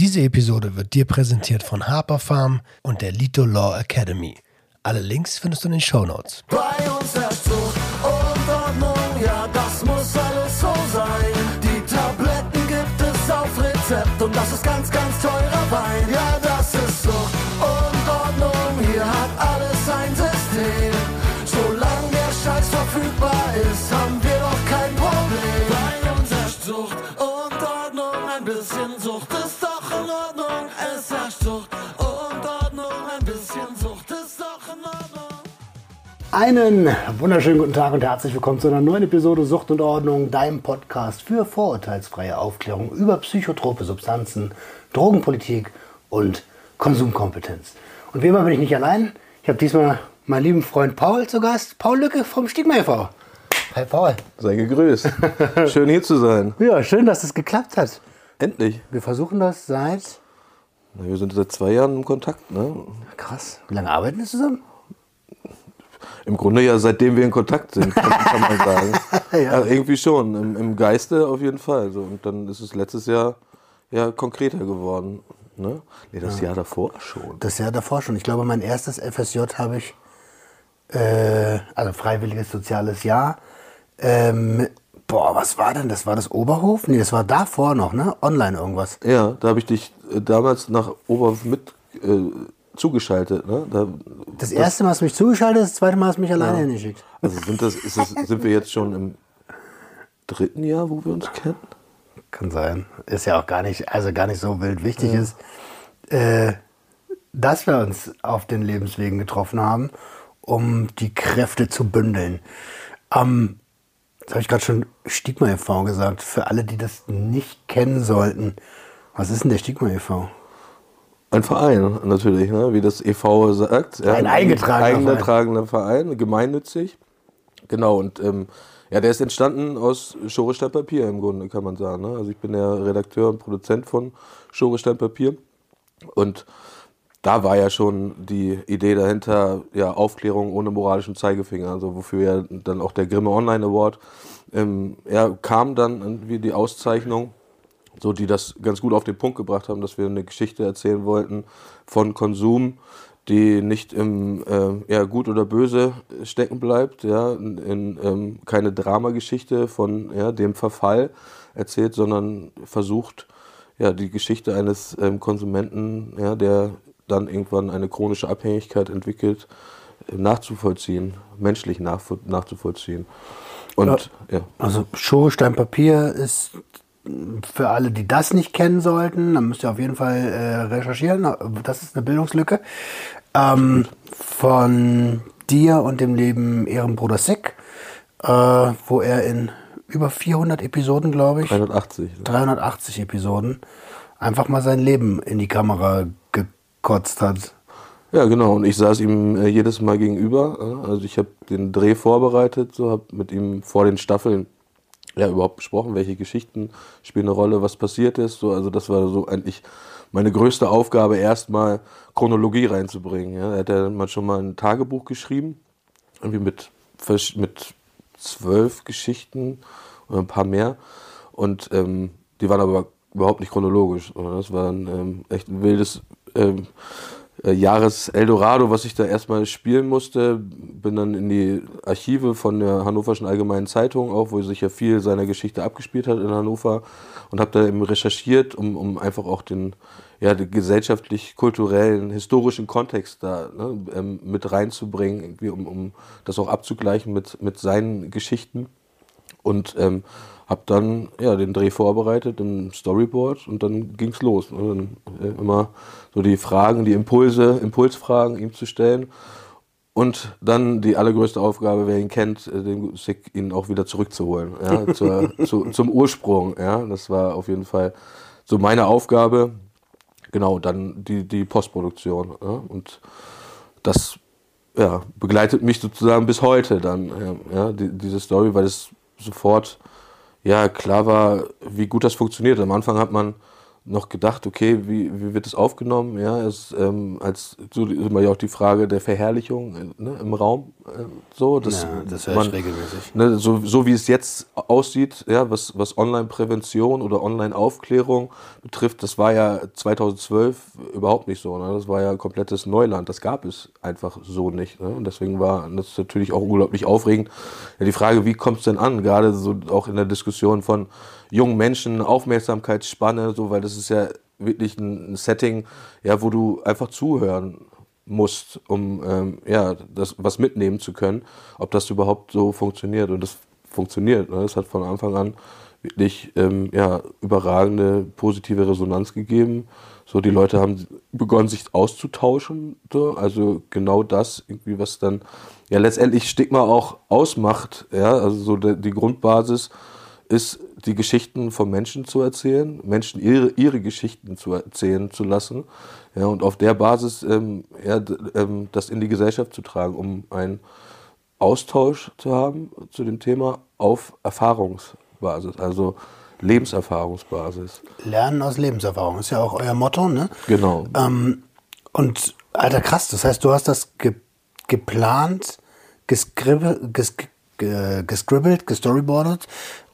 Diese Episode wird dir präsentiert von Harper Farm und der Lito Law Academy. Alle Links findest du in den Show Notes. Bei uns Zucht und Ordnung, ja, das muss alles so sein. Die Tabletten gibt es auf Rezept und das ist ganz, ganz teurer Wein. Ja, Einen wunderschönen guten Tag und herzlich willkommen zu einer neuen Episode Sucht und Ordnung, deinem Podcast für vorurteilsfreie Aufklärung über psychotrope Substanzen, Drogenpolitik und Konsumkompetenz. Und wie immer bin ich nicht allein. Ich habe diesmal meinen lieben Freund Paul zu Gast. Paul Lücke vom Stigma e.V. Hi Paul. Sei gegrüßt. Schön hier zu sein. Ja, schön, dass es geklappt hat. Endlich. Wir versuchen das seit... Na, Wir sind seit zwei Jahren im Kontakt. Ne? Krass. Wie lange arbeiten wir zusammen? Im Grunde ja seitdem wir in Kontakt sind, kann, kann man sagen. Ja. ja. irgendwie schon. Im, Im Geiste auf jeden Fall. So. Und dann ist es letztes Jahr ja konkreter geworden. Ne? Nee, das Jahr davor schon. Das Jahr davor schon. Ich glaube, mein erstes FSJ habe ich, äh, also freiwilliges soziales Jahr. Ähm, boah, was war denn? Das war das Oberhof? Nee, das war davor noch, ne? Online irgendwas. Ja, da habe ich dich äh, damals nach Oberhof mit äh, zugeschaltet. Ne? Da, Das erste Mal hast du mich zugeschaltet, das zweite Mal hast du mich alleine hingeschickt. also sind, das, das, sind wir jetzt schon im dritten Jahr, wo wir uns kennen? Kann sein. Ist ja auch gar nicht, also gar nicht so wild. Wichtig ist, äh, dass wir uns auf den Lebenswegen getroffen haben, um die Kräfte zu bündeln. Ähm, das habe ich gerade schon Stigma e.V. gesagt. Für alle, die das nicht kennen sollten, was ist denn der Stigma e.V.? Ein Verein natürlich, ne? wie das e.V. sagt. Ja, Ein eingetragener eingetragener Verein, gemeinnützig. Genau, und ähm, ja, der ist entstanden aus Schorestein Papier im Grunde, kann man sagen. Ne? Also ich bin der Redakteur und Produzent von Schorestein Papier. Und da war ja schon die Idee dahinter, ja, Aufklärung ohne moralischen Zeigefinger, also wofür ja dann auch der Grimme Online Award ähm, ja, kam dann irgendwie die Auszeichnung so die das ganz gut auf den Punkt gebracht haben, dass wir eine Geschichte erzählen wollten von Konsum, die nicht im äh, ja, Gut oder Böse stecken bleibt, ja, in, in ähm, keine Dramageschichte von ja, dem Verfall erzählt, sondern versucht, ja, die Geschichte eines ähm, Konsumenten, ja, der dann irgendwann eine chronische Abhängigkeit entwickelt, nachzuvollziehen, menschlich nachvo- nachzuvollziehen. Und ja. Also Schorestein Papier ist für alle, die das nicht kennen sollten, dann müsst ihr auf jeden Fall äh, recherchieren. Das ist eine Bildungslücke. Ähm, von dir und dem Leben Ehrenbruder Sick, äh, wo er in über 400 Episoden, glaube ich, 380. 380 Episoden, einfach mal sein Leben in die Kamera gekotzt hat. Ja, genau. Und ich saß ihm äh, jedes Mal gegenüber. Äh, also ich habe den Dreh vorbereitet, so habe mit ihm vor den Staffeln ja überhaupt besprochen, welche Geschichten spielen eine Rolle, was passiert ist. So, also das war so eigentlich meine größte Aufgabe, erstmal Chronologie reinzubringen. Ja. Er hat ja mal schon mal ein Tagebuch geschrieben, irgendwie mit, mit zwölf Geschichten oder ein paar mehr. Und ähm, die waren aber überhaupt nicht chronologisch. Das war ein ähm, echt ein wildes ähm, äh, Jahres Eldorado, was ich da erstmal spielen musste. Bin dann in die Archive von der Hannoverschen Allgemeinen Zeitung auch, wo sich ja viel seiner Geschichte abgespielt hat in Hannover und habe da eben recherchiert, um, um einfach auch den, ja, den gesellschaftlich-kulturellen, historischen Kontext da ne, ähm, mit reinzubringen, irgendwie, um, um das auch abzugleichen mit, mit seinen Geschichten. Und ähm, habe dann ja, den Dreh vorbereitet im Storyboard und dann ging's los. Und dann äh, immer so die Fragen, die Impulse, Impulsfragen ihm zu stellen. Und dann die allergrößte Aufgabe, wer ihn kennt, äh, den Sick ihn auch wieder zurückzuholen. Ja, zur, zu, zum Ursprung. Ja, das war auf jeden Fall so meine Aufgabe. Genau, dann die, die Postproduktion. Ja, und das ja, begleitet mich sozusagen bis heute dann, ja, ja, die, diese Story, weil es sofort ja klar war, wie gut das funktioniert. Am Anfang hat man noch gedacht, okay, wie, wie wird es aufgenommen? Ja, es, ähm, als so immer ja auch die Frage der Verherrlichung äh, ne, im Raum. Äh, so, dass Ja, das man, regelmäßig. Ne, so, so wie es jetzt aussieht, ja, was, was Online-Prävention oder Online-Aufklärung betrifft, das war ja 2012 überhaupt nicht so. Ne? Das war ja komplettes Neuland. Das gab es einfach so nicht. Ne? Und deswegen war das natürlich auch unglaublich aufregend. Ja, die Frage, wie kommt es denn an? Gerade so auch in der Diskussion von jungen Menschen, Aufmerksamkeitsspanne, so, weil das ist ja wirklich ein, Setting, ja, wo du einfach zuhören musst, um ähm, ja, das was mitnehmen zu können, ob das überhaupt so funktioniert. Und das funktioniert. Ne? Das hat von Anfang an wirklich ähm, ja, überragende positive Resonanz gegeben. So, die Leute haben begonnen, sich auszutauschen. So. Also genau das, irgendwie, was dann ja letztendlich Stigma auch ausmacht. Ja? Also so der, die Grundbasis ist, die Geschichten von Menschen zu erzählen, Menschen ihre, ihre Geschichten zu erzählen zu lassen. Ja, und auf der Basis ähm, ja, ähm, das in die Gesellschaft zu tragen, um einen Austausch zu haben zu dem Thema auf Erfahrungsbasis, also Lebenserfahrungsbasis. Lernen aus Lebenserfahrung ist ja auch euer Motto, ne? Genau. Ähm, und alter krass, das heißt, du hast das ge geplant, gescribbelt, ges ge gescribbelt, gestoryboardet,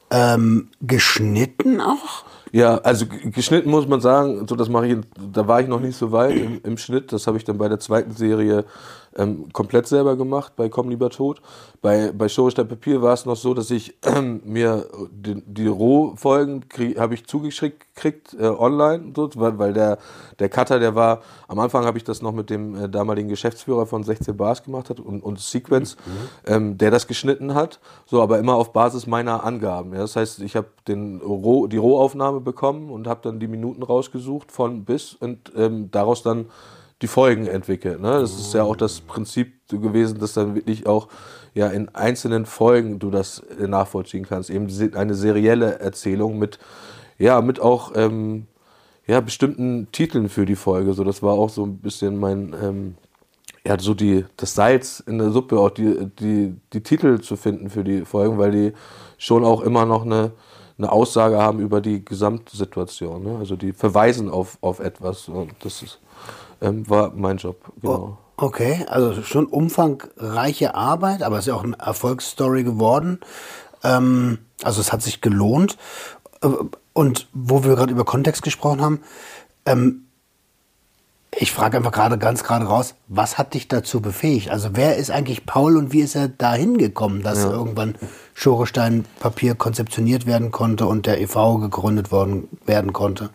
ähm, geschnitten auch? Ja, also geschnitten muss man sagen, so das mache ich, da war ich noch nicht so weit im, im Schnitt. Das habe ich dann bei der zweiten Serie ähm, komplett selber gemacht, bei Komm lieber tot. Bei, bei Show statt Papier war es noch so, dass ich ähm, mir die, die Rohfolgen habe ich zugeschickt gekriegt, äh, online, so, weil, weil der, der Cutter, der war, am Anfang habe ich das noch mit dem äh, damaligen Geschäftsführer von 16 Bars gemacht hat und, und Sequence, ähm, der das geschnitten hat, so aber immer auf Basis meiner Angaben. Ja. Das heißt, ich habe Roh, die Rohaufnahme bekommen und habe dann die Minuten rausgesucht von bis und ähm, daraus dann die Folgen entwickelt. Ne? Das ist ja auch das Prinzip so gewesen, dass dann wirklich auch ja in einzelnen Folgen du das äh, nachvollziehen kannst. Eben eine serielle Erzählung mit ja mit auch ähm, ja bestimmten Titeln für die Folge. So das war auch so ein bisschen mein ähm, ja, so die, das Salz in der Suppe, auch die, die, die Titel zu finden für die Folgen, weil die schon auch immer noch eine, eine Aussage haben über die Gesamtsituation. Ne? Also die verweisen auf, auf etwas. Und das ist, ähm, war mein Job, genau. Okay, also schon umfangreiche Arbeit, aber es ist ja auch eine Erfolgsstory geworden. Ähm, also es hat sich gelohnt. Äh, Und wo wir gerade über Kontext gesprochen haben, ähm, ich frage einfach gerade ganz gerade raus, was hat dich dazu befähigt? Also wer ist eigentlich Paul und wie ist er da hingekommen, dass irgendwann Schorestein Papier konzeptioniert werden konnte und der e.V. gegründet worden werden konnte?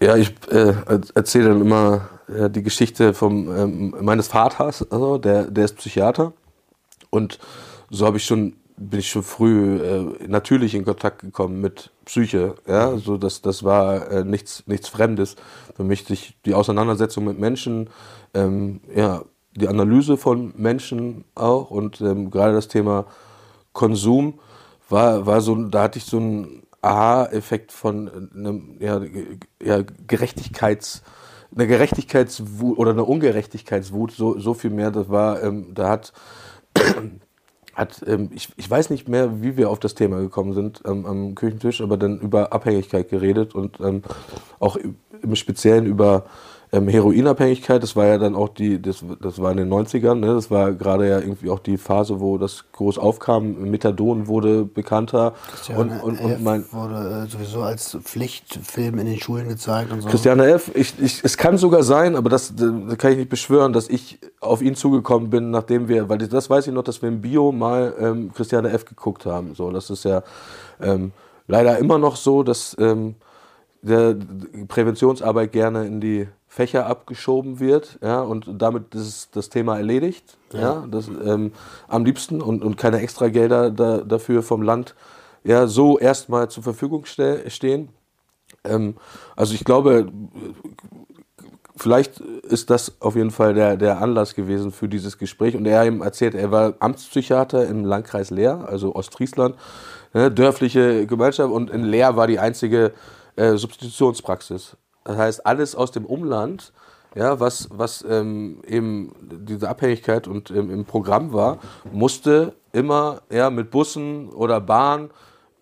Ja, ich äh, erzähle dann immer äh, die Geschichte vom, ähm, meines Vaters, also der, der ist Psychiater. Und so habe ich schon, bin ich schon früh äh, natürlich in Kontakt gekommen mit Psyche. Ja, so das, das war äh, nichts, nichts Fremdes für mich. Sich die Auseinandersetzung mit Menschen, ähm, ja, die Analyse von Menschen auch und ähm, gerade das Thema Konsum war, war so, da hatte ich so einen Aha-Effekt von einem ja, ja, Gerechtigkeits, eine Gerechtigkeitswut oder eine Ungerechtigkeitswut, so, so viel mehr. Das war, ähm, da hat, hat ähm, ich, ich weiß nicht mehr, wie wir auf das Thema gekommen sind ähm, am Küchentisch, aber dann über Abhängigkeit geredet und ähm, auch im Speziellen über ähm, Heroinabhängigkeit, das war ja dann auch die, das, das war in den 90ern, ne? das war gerade ja irgendwie auch die Phase, wo das groß aufkam, Methadon wurde bekannter und, und, und mein, wurde äh, sowieso als Pflichtfilm in den Schulen gezeigt und so. Christiane F., ich, ich, es kann sogar sein, aber das, das kann ich nicht beschwören, dass ich auf ihn zugekommen bin, nachdem wir, weil das weiß ich noch, dass wir im Bio mal ähm, Christiane F. geguckt haben. So, das ist ja ähm, leider immer noch so, dass ähm, der Präventionsarbeit gerne in die Fächer abgeschoben wird, ja, und damit ist das Thema erledigt, ja, das, ähm, am liebsten und, und keine Extragelder da, dafür vom Land ja, so erstmal zur Verfügung ste stehen. Ähm, also ich glaube, vielleicht ist das auf jeden Fall der, der Anlass gewesen für dieses Gespräch. Und er eben erzählt, er war Amtspsychiater im Landkreis Leer, also Ostfriesland, ne, dörfliche Gemeinschaft. Und in Leer war die einzige äh, Substitutionspraxis. Das heißt, alles aus dem Umland, ja, was, was ähm, eben diese Abhängigkeit und ähm, im Programm war, musste immer ja, mit Bussen oder Bahn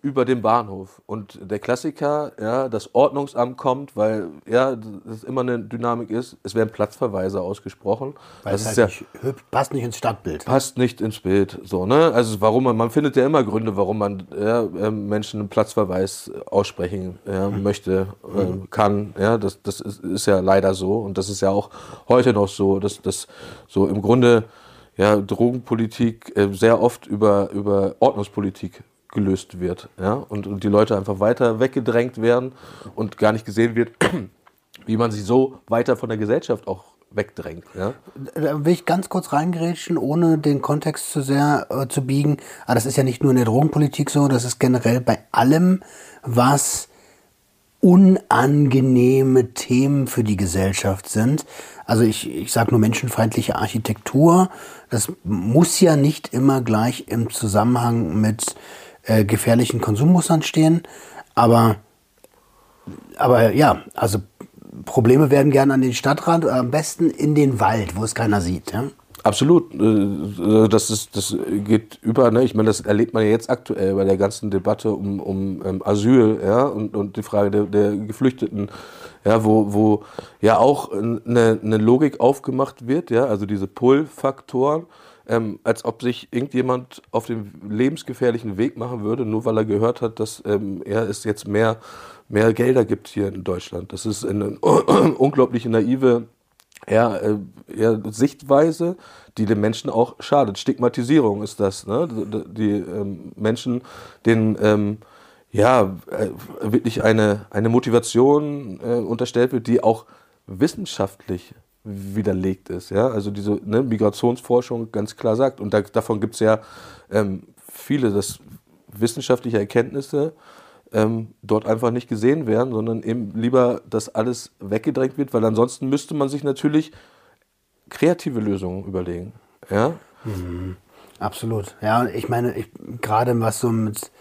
über dem Bahnhof. Und der Klassiker, ja, das Ordnungsamt kommt, weil ja, das immer eine Dynamik ist. Es werden Platzverweise ausgesprochen. Weil das es ist halt ja, nicht, passt nicht ins Stadtbild. passt nicht ins Bild. So, ne? Also warum man, man findet ja immer Gründe, warum man ja, ähm, Menschen einen Platzverweis aussprechen ja, möchte, äh, kann. Ja, das, das ist, ist ja leider so. Und das ist ja auch heute noch so, dass das so im Grunde ja, Drogenpolitik äh, sehr oft über, über Ordnungspolitik gelöst wird. Ja? Und, und die Leute einfach weiter weggedrängt werden und gar nicht gesehen wird, wie man sie so weiter von der Gesellschaft auch wegdrängt. Ja? Da will ich ganz kurz reingrätschen, ohne den Kontext zu sehr äh, zu biegen. Aber das ist ja nicht nur in der Drogenpolitik so, das ist generell bei allem, was unangenehme Themen für die Gesellschaft sind. Also ich, ich sage nur menschenfeindliche Architektur. Das muss ja nicht immer gleich im Zusammenhang mit äh, gefährlichen Konsummustern stehen. Aber aber ja, also Probleme werden gerne an den Stadtrand, oder am besten in den Wald, wo es keiner sieht. Ja? Absolut. Äh, Das, ist, das geht über, ne? ich meine, das erlebt man ja jetzt aktuell bei der ganzen Debatte um, um ähm, Asyl ja? und, und die Frage der, der Geflüchteten, ja? wo, wo ja auch eine, eine Logik aufgemacht wird, ja? also diese Pull-Faktoren, ähm, als ob sich irgendjemand auf den lebensgefährlichen Weg machen würde, nur weil er gehört hat, dass ähm, ja, es jetzt mehr, mehr Gelder gibt hier in Deutschland. Das ist eine unglaublich naive ja, äh, ja, Sichtweise, die den Menschen auch schadet. Stigmatisierung ist das, ne? Die, ähm, Menschen, denen ähm, ja äh, wirklich eine, eine Motivation äh, unterstellt wird, die auch wissenschaftlich widerlegt ist. Ja? Also diese ne, Migrationsforschung ganz klar sagt. Und da, davon gibt es ja ähm, viele, dass wissenschaftliche Erkenntnisse ähm, dort einfach nicht gesehen werden, sondern eben lieber, dass alles weggedrängt wird, weil ansonsten müsste man sich natürlich kreative Lösungen überlegen. Ja? Absolut. Ja, ich meine, gerade was so mit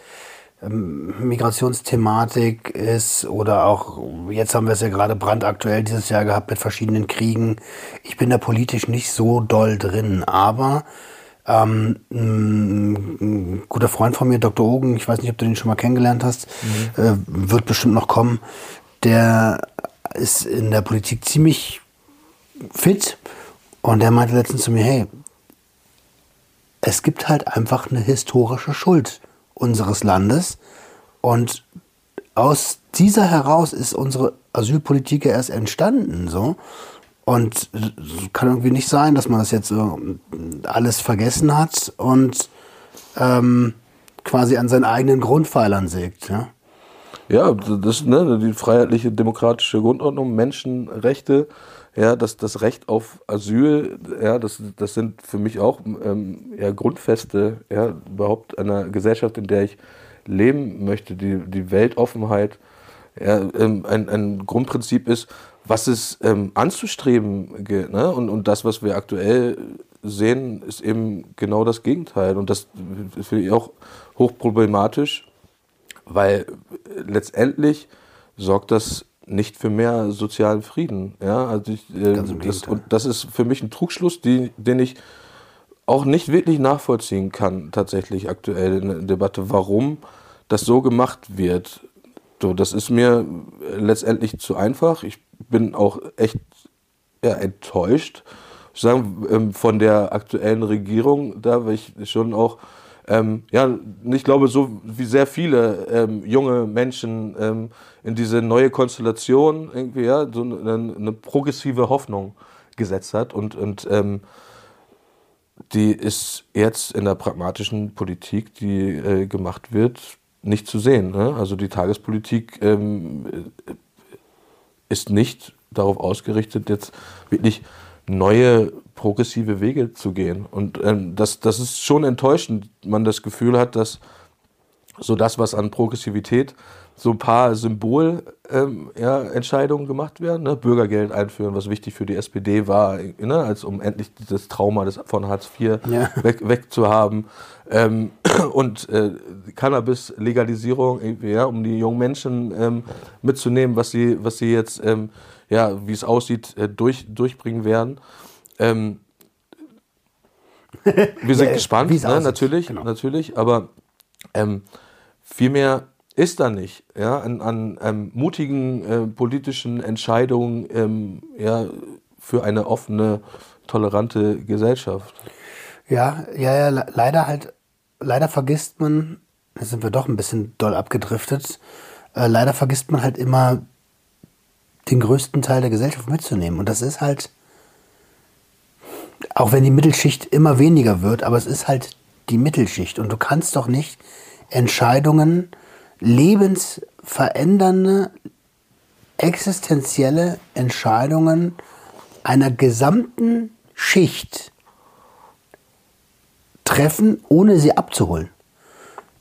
Migrationsthematik ist oder auch, jetzt haben wir es ja gerade brandaktuell dieses Jahr gehabt mit verschiedenen Kriegen. Ich bin da politisch nicht so doll drin, aber ähm, ein, guter Freund von mir, Dr. Ogen, ich weiß nicht, ob du den schon mal kennengelernt hast, äh, wird bestimmt noch kommen, der ist in der Politik ziemlich fit und der meinte letztens zu mir, hey, es gibt halt einfach eine historische Schuld unseres Landes. Und aus dieser heraus ist unsere Asylpolitik ja erst entstanden. So. Und es kann irgendwie nicht sein, dass man das jetzt so alles vergessen hat und ähm, quasi an seinen eigenen Grundpfeilern sägt. Ja? Ja, das ne, die freiheitliche demokratische Grundordnung, Menschenrechte, ja, das, das Recht auf Asyl, ja, das, das sind für mich auch ähm, ja, Grundfeste, ja, überhaupt einer Gesellschaft, in der ich leben möchte, die, die Weltoffenheit, ja, ähm, ein, ein Grundprinzip ist, was es ähm, anzustreben gilt. Ne? Und, und das, was wir aktuell sehen, ist eben genau das Gegenteil. Und das finde ich auch hochproblematisch, weil letztendlich sorgt das nicht für mehr sozialen Frieden. Ja, also ich, äh, das, und das ist für mich ein Trugschluss, die, den ich auch nicht wirklich nachvollziehen kann, tatsächlich aktuell in der Debatte, warum das so gemacht wird. So, das ist mir letztendlich zu einfach. Ich bin auch echt ja, enttäuscht sagen, ähm, von der aktuellen Regierung da, weil ich schon auch, ähm, ja, ich glaube, so wie sehr viele ähm, junge Menschen ähm, in diese neue Konstellation irgendwie, ja, so eine, eine progressive Hoffnung gesetzt hat und, und ähm, die ist jetzt in der pragmatischen Politik, die äh, gemacht wird, nicht zu sehen. Ne? Also die Tagespolitik ähm, äh, ist nicht darauf ausgerichtet, jetzt wirklich neue progressive Wege zu gehen. Und ähm, das, das ist schon enttäuschend, man das Gefühl hat, dass so das, was an Progressivität, so ein paar Symbolentscheidungen ähm, ja, gemacht werden. Ne? Bürgergeld einführen, was wichtig für die SPD war, ne? als um endlich das Trauma des, von Hartz IV Ja. weg, wegzuhaben. Ähm, und äh, Cannabis-Legalisierung, ja, um die jungen Menschen ähm, mitzunehmen, was sie, was sie jetzt, ähm, ja, wie es aussieht, äh, durch, durchbringen werden. Ähm, wir sind Ja, gespannt, ne, natürlich, genau. natürlich, aber ähm, viel mehr ist da nicht, ja, an, an ähm, mutigen äh, politischen Entscheidungen ähm, ja, für eine offene, tolerante Gesellschaft. Ja, ja, ja, le- leider halt, leider vergisst man, da sind wir doch ein bisschen doll abgedriftet, äh, leider vergisst man halt immer den größten Teil der Gesellschaft mitzunehmen. Und das ist halt, auch wenn die Mittelschicht immer weniger wird, aber es ist halt die Mittelschicht. Und du kannst doch nicht Entscheidungen, lebensverändernde, existenzielle Entscheidungen einer gesamten Schicht treffen, ohne sie abzuholen.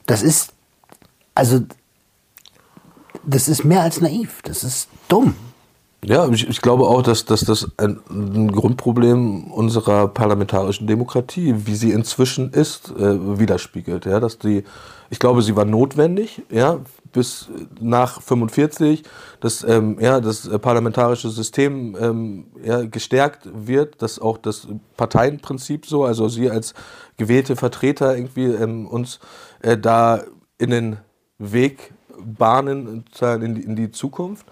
Das ist, also, das ist mehr als naiv. Das ist dumm. Ja, ich, ich glaube auch, dass, dass das ein, ein Grundproblem unserer parlamentarischen Demokratie, wie sie inzwischen ist, äh, widerspiegelt. Ja, dass die, ich glaube, sie war notwendig, ja, bis nach 45, dass ähm, ja, das parlamentarische System ähm, ja, gestärkt wird, dass auch das Parteienprinzip so, also sie als gewählte Vertreter irgendwie ähm, uns äh, da in den Weg bahnen in die, in die Zukunft.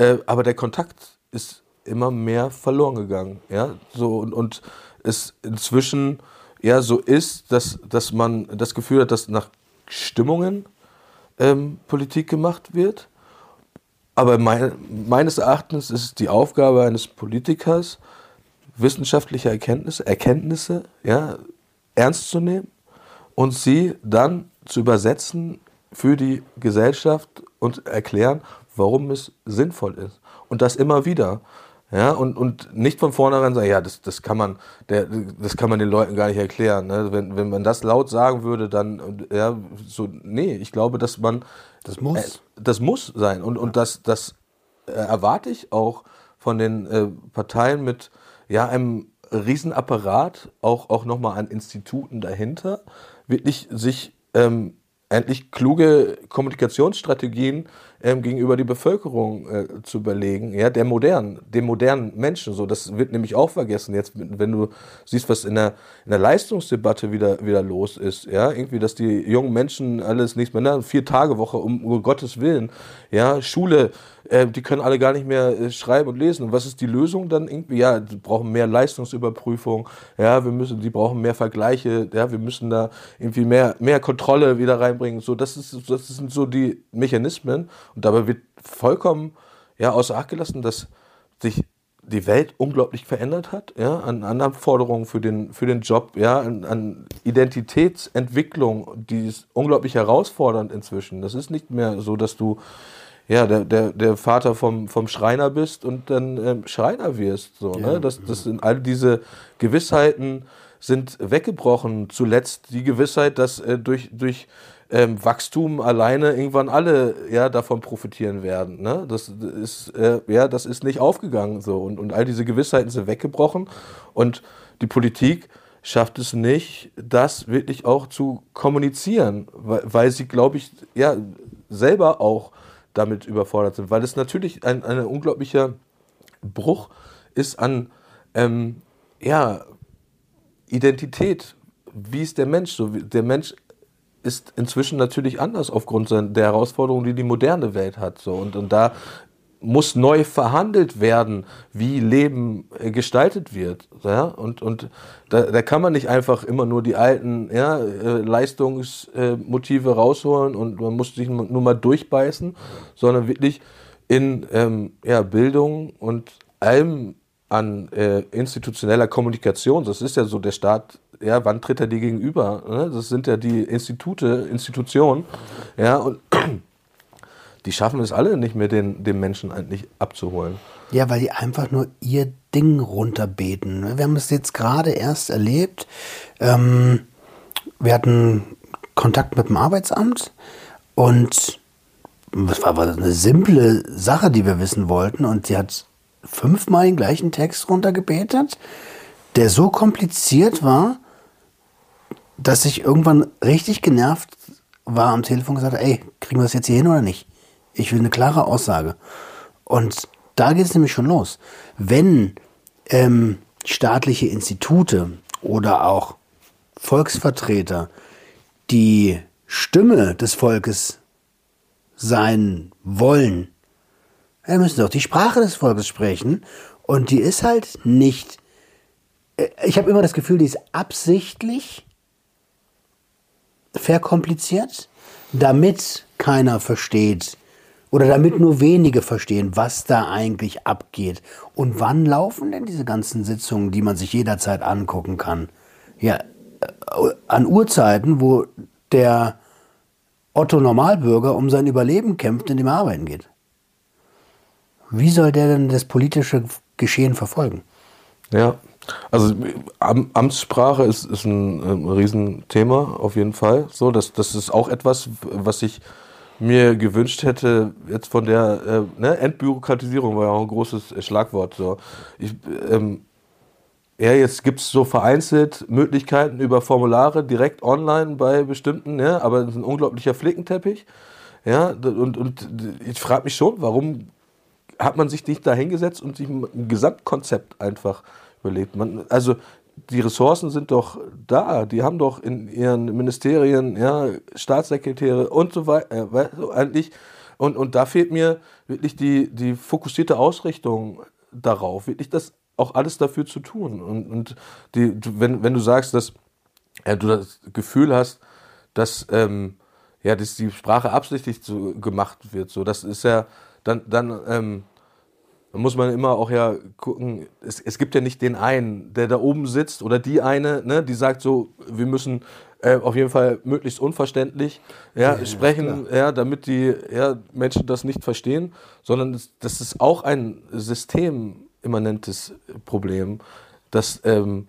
Äh, aber der Kontakt ist immer mehr verloren gegangen. Ja? So, und, und es inzwischen ja so ist, dass, dass man das Gefühl hat, dass nach Stimmungen ähm, Politik gemacht wird. Aber mein, meines Erachtens ist es die Aufgabe eines Politikers, wissenschaftliche Erkenntnisse, Erkenntnisse ja, ernst zu nehmen und sie dann zu übersetzen für die Gesellschaft und erklären, warum es sinnvoll ist. Und das immer wieder. Ja, und, und nicht von vornherein sagen, ja, das, das, kann man, der, das kann man den Leuten gar nicht erklären. Ne? Wenn, wenn man das laut sagen würde, dann, ja, so, nee, ich glaube, dass man. Das muss. Äh, das muss sein. Und, und das, das äh, erwarte ich auch von den äh, Parteien mit ja, einem Riesenapparat, auch, auch nochmal an Instituten dahinter, wirklich sich ähm, endlich kluge Kommunikationsstrategien ähm, gegenüber die Bevölkerung äh, zu überlegen, ja, der modernen, dem modernen Menschen. So, das wird nämlich auch vergessen. Jetzt, wenn du siehst, was in der, in der Leistungsdebatte wieder, wieder los ist, ja, irgendwie, dass die jungen Menschen alles nichts mehr, ne, vier Tage Woche, um, um Gottes Willen, ja, Schule, äh, die können alle gar nicht mehr äh, schreiben und lesen. Und was ist die Lösung dann irgendwie? Ja, die brauchen mehr Leistungsüberprüfung, ja, wir müssen, die brauchen mehr Vergleiche, ja, wir müssen da irgendwie mehr, mehr Kontrolle wieder reinbringen. So, das ist, das sind so die Mechanismen. Und dabei wird vollkommen ja, außer Acht gelassen, dass sich die Welt unglaublich verändert hat, ja, an Anforderungen für den, für den Job, ja, an, an Identitätsentwicklung, die ist unglaublich herausfordernd inzwischen. Das ist nicht mehr so, dass du ja, der, der, der Vater vom, vom Schreiner bist und dann ähm, Schreiner wirst. So, ne? das, das sind all diese Gewissheiten sind weggebrochen. Zuletzt die Gewissheit, dass äh, durch, durch ähm, Wachstum alleine irgendwann alle ja, davon profitieren werden. Ne? Das ist, äh, ja, das ist nicht aufgegangen. So. Und, und all diese Gewissheiten sind weggebrochen. Und die Politik schafft es nicht, das wirklich auch zu kommunizieren, weil, weil sie, glaube ich, ja, selber auch damit überfordert sind. Weil es natürlich ein, ein unglaublicher Bruch ist an ähm, ja, Identität. Wie ist der Mensch? So, der Mensch ist inzwischen natürlich anders aufgrund der Herausforderungen, die die moderne Welt hat. So. Und, und da muss neu verhandelt werden, wie Leben äh, gestaltet wird. Ja? Und, und da, da kann man nicht einfach immer nur die alten ja, äh, Leistungsmotive rausholen und man muss sich nur mal durchbeißen, sondern wirklich in ähm, ja, Bildung und allem an äh, institutioneller Kommunikation. Das ist ja so der Staat. Ja, wann tritt er dir gegenüber? Ne? Das sind ja die Institute, Institutionen. Ja, und die schaffen es alle nicht mehr, den, den Menschen eigentlich abzuholen. Ja, weil die einfach nur ihr Ding runterbeten. Wir haben es jetzt gerade erst erlebt. Ähm, wir hatten Kontakt mit dem Arbeitsamt und das war eine simple Sache, die wir wissen wollten. Und sie hat fünfmal den gleichen Text runtergebetet, der so kompliziert war, dass ich irgendwann richtig genervt war am Telefon und gesagt habe, ey, kriegen wir das jetzt hier hin oder nicht? Ich will eine klare Aussage. Und da geht es nämlich schon los. Wenn ähm, staatliche Institute oder auch Volksvertreter die Stimme des Volkes sein wollen, dann müssen sie auch die Sprache des Volkes sprechen. Und die ist halt nicht. äh, Ich habe immer das Gefühl, die ist absichtlich verkompliziert, damit keiner versteht oder damit nur wenige verstehen, was da eigentlich abgeht. Und wann laufen denn diese ganzen Sitzungen, die man sich jederzeit angucken kann? Ja, äh, an Uhrzeiten, wo der Otto Normalbürger um sein Überleben kämpft, indem er arbeiten geht. Wie soll der denn das politische Geschehen verfolgen? Ja, also Am Amtssprache ist, ist ein, ähm, Riesenthema auf jeden Fall. So, das, das ist auch etwas, was ich mir gewünscht hätte, jetzt von der äh, ne, Entbürokratisierung war ja auch ein großes äh, Schlagwort. So. Ich, ähm, ja, jetzt gibt es so vereinzelt Möglichkeiten über Formulare direkt online bei bestimmten, ja, aber es ist ein unglaublicher Flickenteppich. Ja, und, und ich frage mich schon, warum hat man sich nicht da hingesetzt und sich ein Gesamtkonzept einfach überlegt. Man, also die Ressourcen sind doch da, die haben doch in ihren Ministerien ja, Staatssekretäre und so weiter, äh, eigentlich. Und, und da fehlt mir wirklich die, die fokussierte Ausrichtung darauf, wirklich das auch alles dafür zu tun. Und, und die, wenn, wenn du sagst, dass äh, du das Gefühl hast, dass, ähm, ja, dass die Sprache absichtlich so gemacht wird, so, das ist ja, dann, dann ähm, dann muss man immer auch ja gucken, es, es gibt ja nicht den einen, der da oben sitzt oder die eine, ne, die sagt so, wir müssen äh, auf jeden Fall möglichst unverständlich ja, sprechen, ja, damit die ja, Menschen das nicht verstehen, sondern das, das ist auch ein systemimmanentes Problem, dass ähm,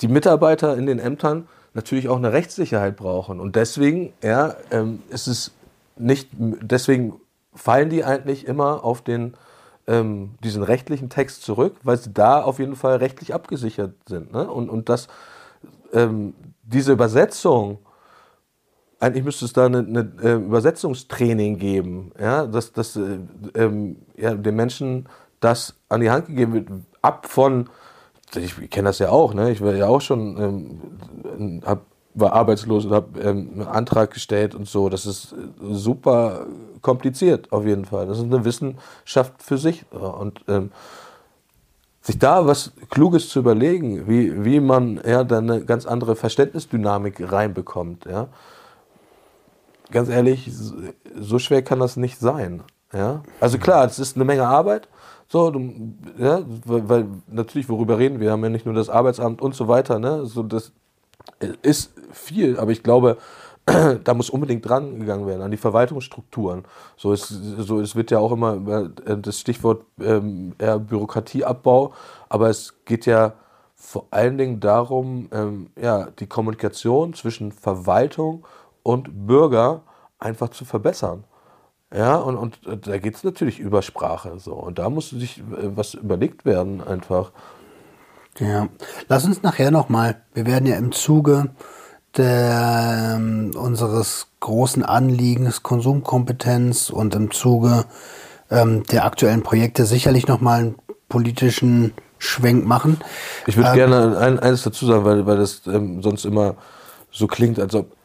die Mitarbeiter in den Ämtern natürlich auch eine Rechtssicherheit brauchen. Und deswegen ja, ähm, ist es nicht, deswegen fallen die eigentlich immer auf den ähm, diesen rechtlichen Text zurück, weil sie da auf jeden Fall rechtlich abgesichert sind. Ne? Und, und das, ähm, diese Übersetzung, eigentlich müsste es da eine äh, Übersetzungstraining geben, ja, dass, dass äh, ähm, ja, den Menschen das an die Hand gegeben wird, ab von, ich kenne das ja auch, ne? ich war ja auch schon, ähm, hab, war arbeitslos und habe ähm, einen Antrag gestellt und so, das ist äh, super kompliziert auf jeden Fall, das ist eine Wissenschaft für sich und ähm, sich da was Kluges zu überlegen, wie, wie man ja, dann eine ganz andere Verständnisdynamik reinbekommt. Ja. Ganz ehrlich, so- schwer kann das nicht sein. Ja. Also klar, es ist eine Menge Arbeit. So, ja, weil, weil natürlich, worüber reden wir? Wir haben ja nicht nur das Arbeitsamt und so weiter. Ne? So, das ist viel, aber ich glaube, da muss unbedingt dran gegangen werden, an die Verwaltungsstrukturen. So, es, so, es wird ja auch immer äh, das Stichwort ähm, Bürokratieabbau, aber es geht ja vor allen Dingen darum, ähm, ja, die Kommunikation zwischen Verwaltung und Bürger einfach zu verbessern. Ja, und, und äh, da geht es natürlich über Sprache. So. Und da muss sich äh, was überlegt werden, einfach. Ja, lass uns nachher nochmal, wir werden ja im Zuge der, ähm, unseres großen Anliegens Konsumkompetenz und im Zuge ähm, der aktuellen Projekte sicherlich nochmal einen politischen Schwenk machen. Ich würde Ähm, gerne ein, eines dazu sagen, weil, weil das ähm, sonst immer so klingt, als ob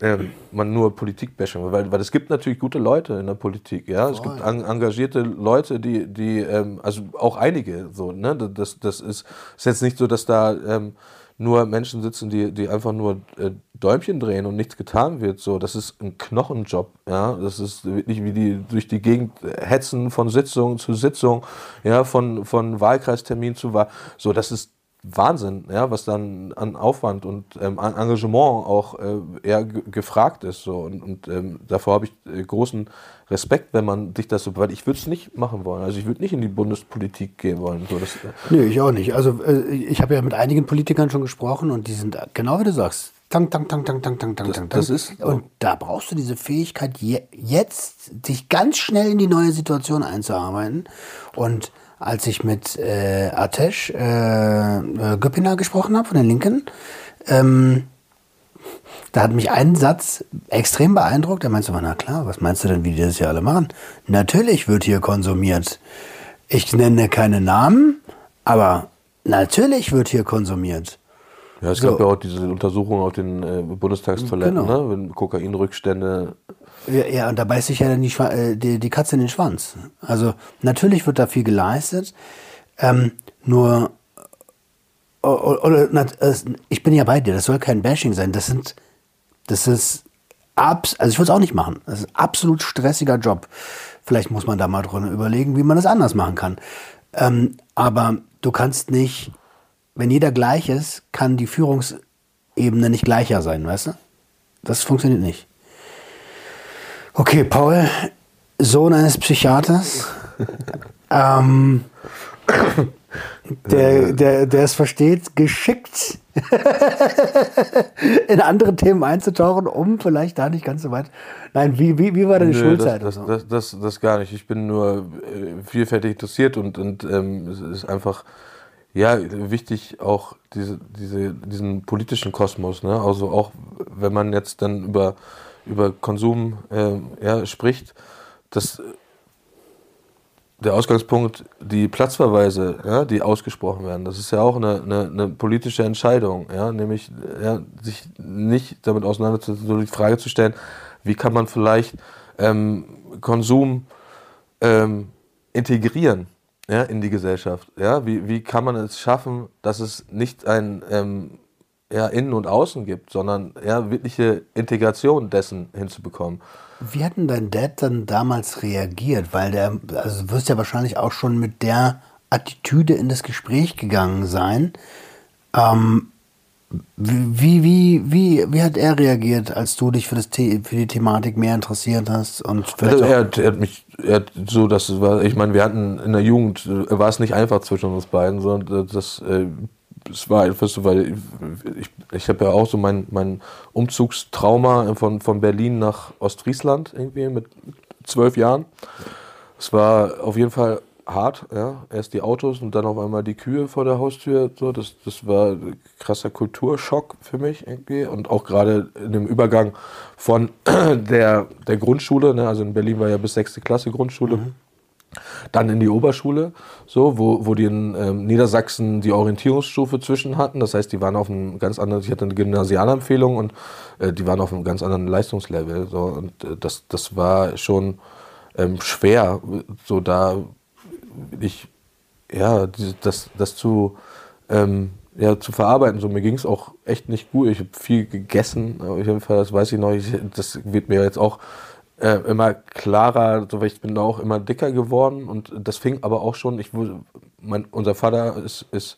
ähm, man nur Politik bashen, weil, weil es gibt natürlich gute Leute in der Politik, ja. Es gibt an, engagierte Leute, die, die ähm, also auch einige so, ne? Das, das ist, ist jetzt nicht so, dass da ähm, nur Menschen sitzen, die, die einfach nur äh, Däumchen drehen und nichts getan wird. So, das ist ein Knochenjob, ja. Das ist wirklich wie die durch die Gegend hetzen von Sitzung zu Sitzung, ja, von, von Wahlkreistermin zu Wahl. So, das ist Wahnsinn, ja, was dann an Aufwand und ähm, an Engagement auch äh, eher ge- gefragt ist. So. Und, und ähm, davor habe ich äh, großen Respekt, wenn man sich das so, weil ich würde es nicht machen wollen. Also ich würde nicht in die Bundespolitik gehen wollen. So, das, äh, Nö, ich auch nicht. Also äh, ich habe ja mit einigen Politikern schon gesprochen und die sind genau wie du sagst. Tank, tank, tank, tank, tank, tank, Das- tank. das ist und da brauchst du diese Fähigkeit, je, jetzt dich ganz schnell in die neue Situation einzuarbeiten. Und als ich mit äh, Atesh äh, äh, Göppiner gesprochen habe von den Linken, ähm, da hat mich ein Satz extrem beeindruckt. Er meinte na klar, was meinst du denn, wie die das hier alle machen? Natürlich wird hier konsumiert. Ich nenne keine Namen, aber natürlich wird hier konsumiert. Ja, es So. gab ja auch diese Untersuchung auf den äh, Bundestagstoiletten, Genau. ne? wenn Kokainrückstände. Ja, und da beißt sich ja dann die, äh, die, die Katze in den Schwanz. Also natürlich wird da viel geleistet, ähm, nur o- oder, es- ich bin ja bei dir, das soll kein Bashing sein. Das sind, das ist abs, also ich würde es auch nicht machen. Das ist ein absolut stressiger Job. Vielleicht muss man da mal drüber überlegen, wie man das anders machen kann. Ähm, aber du kannst nicht, wenn jeder gleich ist, kann die Führungsebene nicht gleicher sein, weißt du? Das funktioniert nicht. Okay, Paul, Sohn eines Psychiaters, ähm, der, der, der es versteht, geschickt in andere Themen einzutauchen, um vielleicht da nicht ganz so weit. Nein, wie, wie, wie war deine Nö, Schulzeit? Das, das, das, das gar nicht. Ich bin nur äh, vielfältig interessiert und, und ähm, es ist einfach ja wichtig auch diese, diese, diesen politischen Kosmos. Ne? Also auch wenn man jetzt dann über, über Konsum ähm, ja, spricht, dass der Ausgangspunkt, die Platzverweise, ja, die ausgesprochen werden, das ist ja auch eine, eine, eine politische Entscheidung, ja, nämlich ja, sich nicht damit auseinanderzusetzen, so die Frage zu stellen, wie kann man vielleicht ähm, Konsum ähm, integrieren ja, in die Gesellschaft? Ja? Wie, wie kann man es schaffen, dass es nicht ein ähm, ja, Innen und Außen gibt, sondern ja, wirkliche Integration dessen hinzubekommen? Wie hat denn dein Dad dann damals reagiert? Weil der, also du wirst ja wahrscheinlich auch schon mit der Attitüde in das Gespräch gegangen sein. Ähm, wie, wie, wie, wie hat er reagiert, als du dich für, das The für die Thematik mehr interessiert hast? Und Also er, hat, er hat mich, er hat so, dass es war, ich meine, wir hatten in der Jugend, äh, war es nicht einfach zwischen uns beiden, sondern das, äh, es war einfach so, weil ich, ich habe ja auch so mein, mein Umzugstrauma von, von Berlin nach Ostfriesland irgendwie mit zwölf Jahren. Es war auf jeden Fall hart, ja. Erst die Autos und dann auf einmal die Kühe vor der Haustür. So, das, das war ein krasser Kulturschock für mich irgendwie. Und auch gerade in dem Übergang von der, der Grundschule, ne? also in Berlin war ja bis sechste Klasse Grundschule. Dann in die Oberschule, so, wo, wo die in ähm, Niedersachsen die Orientierungsstufe zwischen hatten. Das heißt, die waren auf einem ganz anderen, ich hatte eine Gymnasialempfehlung und äh, die waren auf einem ganz anderen Leistungslevel. So, und äh, das, das war schon ähm, schwer, so da ich, ja, das, das zu, ähm, ja, zu verarbeiten. So, mir ging es auch echt nicht gut. Ich habe viel gegessen, auf jeden Fall, das weiß ich noch. Ich, das wird mir jetzt auch äh, immer klarer, so, weil ich bin auch immer dicker geworden und das fing aber auch schon, ich mein, unser Vater ist, ist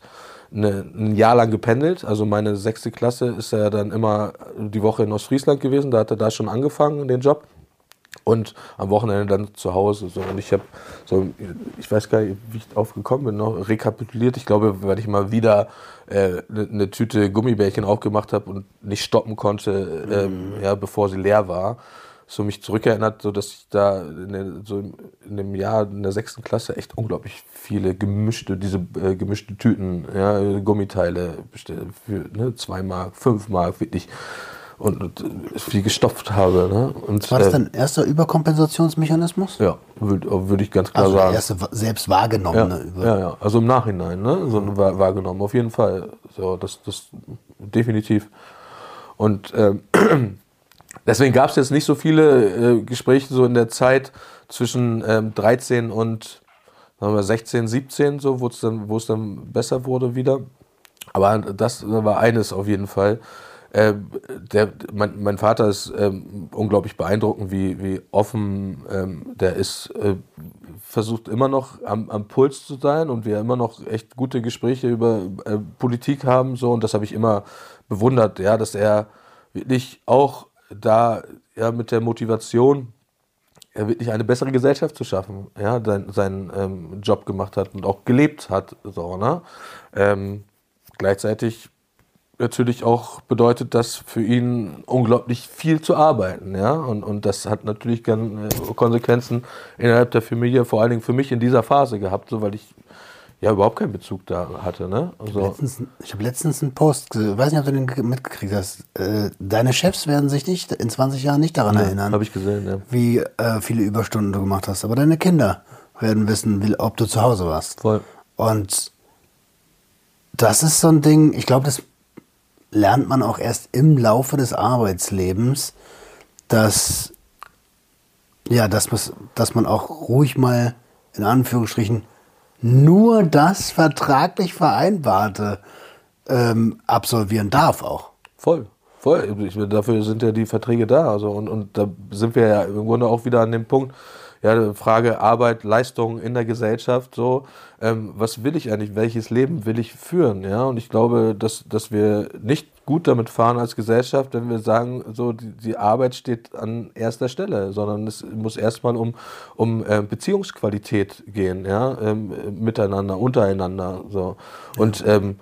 eine, ein Jahr lang gependelt, also meine sechste Klasse ist er dann immer die Woche in Ostfriesland gewesen, da hat er da schon angefangen, den Job und am Wochenende dann zu Hause. So. Und ich habe so, ich weiß gar nicht, wie ich drauf gekommen bin, noch rekapituliert. Ich glaube, weil ich mal wieder eine äh, ne- ne Tüte Gummibärchen aufgemacht habe und nicht stoppen konnte, ähm, ja, bevor sie leer war. So mich zurückerinnert, so dass ich da in, der, so in dem Jahr in der sechsten Klasse echt unglaublich viele gemischte, diese äh, gemischte Tüten, ja, Gummiteile bestellt für ne, zwei Mark, fünf Mark, wirklich und, und äh, viel gestopft habe. Ne? Und, war das äh, dein erster Überkompensationsmechanismus? ja, würde würd ich ganz klar Also der sagen. erste wa- selbst Ja, wahrgenommene Über ja, ja, also im Nachhinein, ne? So wahr, wahrgenommen, auf jeden Fall. So, das, das definitiv. Und ähm, deswegen gab es jetzt nicht so viele äh, Gespräche so in der Zeit zwischen ähm, 13 und sagen wir, 16, 17, so, wo es dann, dann besser wurde wieder. Aber das war eines auf jeden Fall. Äh, der, mein, mein Vater ist ähm, unglaublich beeindruckend, wie, wie offen ähm, der ist. Äh, versucht immer noch am, am Puls zu sein und wir immer noch echt gute Gespräche über äh, Politik haben. So, und das habe ich immer bewundert, ja, dass er wirklich auch da ja, mit der Motivation ja, wirklich eine bessere Gesellschaft zu schaffen, ja, sein, seinen ähm, Job gemacht hat und auch gelebt hat. So, ne? ähm, gleichzeitig natürlich auch bedeutet das für ihn unglaublich viel zu arbeiten, ja, und, und das hat natürlich gan- äh, Konsequenzen innerhalb der Familie, vor allen Dingen für mich in dieser Phase gehabt, so weil ich ja überhaupt keinen Bezug da hatte, ne? Also, Letztens, ich habe letztens einen Post, gesehen, weiß nicht, ob du den ge- mitgekriegt hast. Äh, deine Chefs werden sich nicht in 20 Jahren nicht daran erinnern, habe ich gesehen, ja. wie äh, viele Überstunden du gemacht hast. Aber deine Kinder werden wissen, ob du zu Hause warst. Voll. Und das ist so ein Ding, ich glaube, das lernt man auch erst im Laufe des Arbeitslebens, dass, ja, dass, dass man auch ruhig mal in Anführungsstrichen nur das vertraglich Vereinbarte ähm, absolvieren darf auch. Voll, voll. Ich, dafür sind ja die Verträge da. Also und, und da sind wir ja im Grunde auch wieder an dem Punkt, ja, Frage Arbeit, Leistung in der Gesellschaft, so, ähm, was will ich eigentlich, welches Leben will ich führen, ja, und ich glaube, dass, dass wir nicht gut damit fahren als Gesellschaft, wenn wir sagen, so, die, die Arbeit steht an erster Stelle, sondern es muss erstmal um, um äh, Beziehungsqualität gehen, ja, ähm, miteinander, untereinander, so, und, ähm,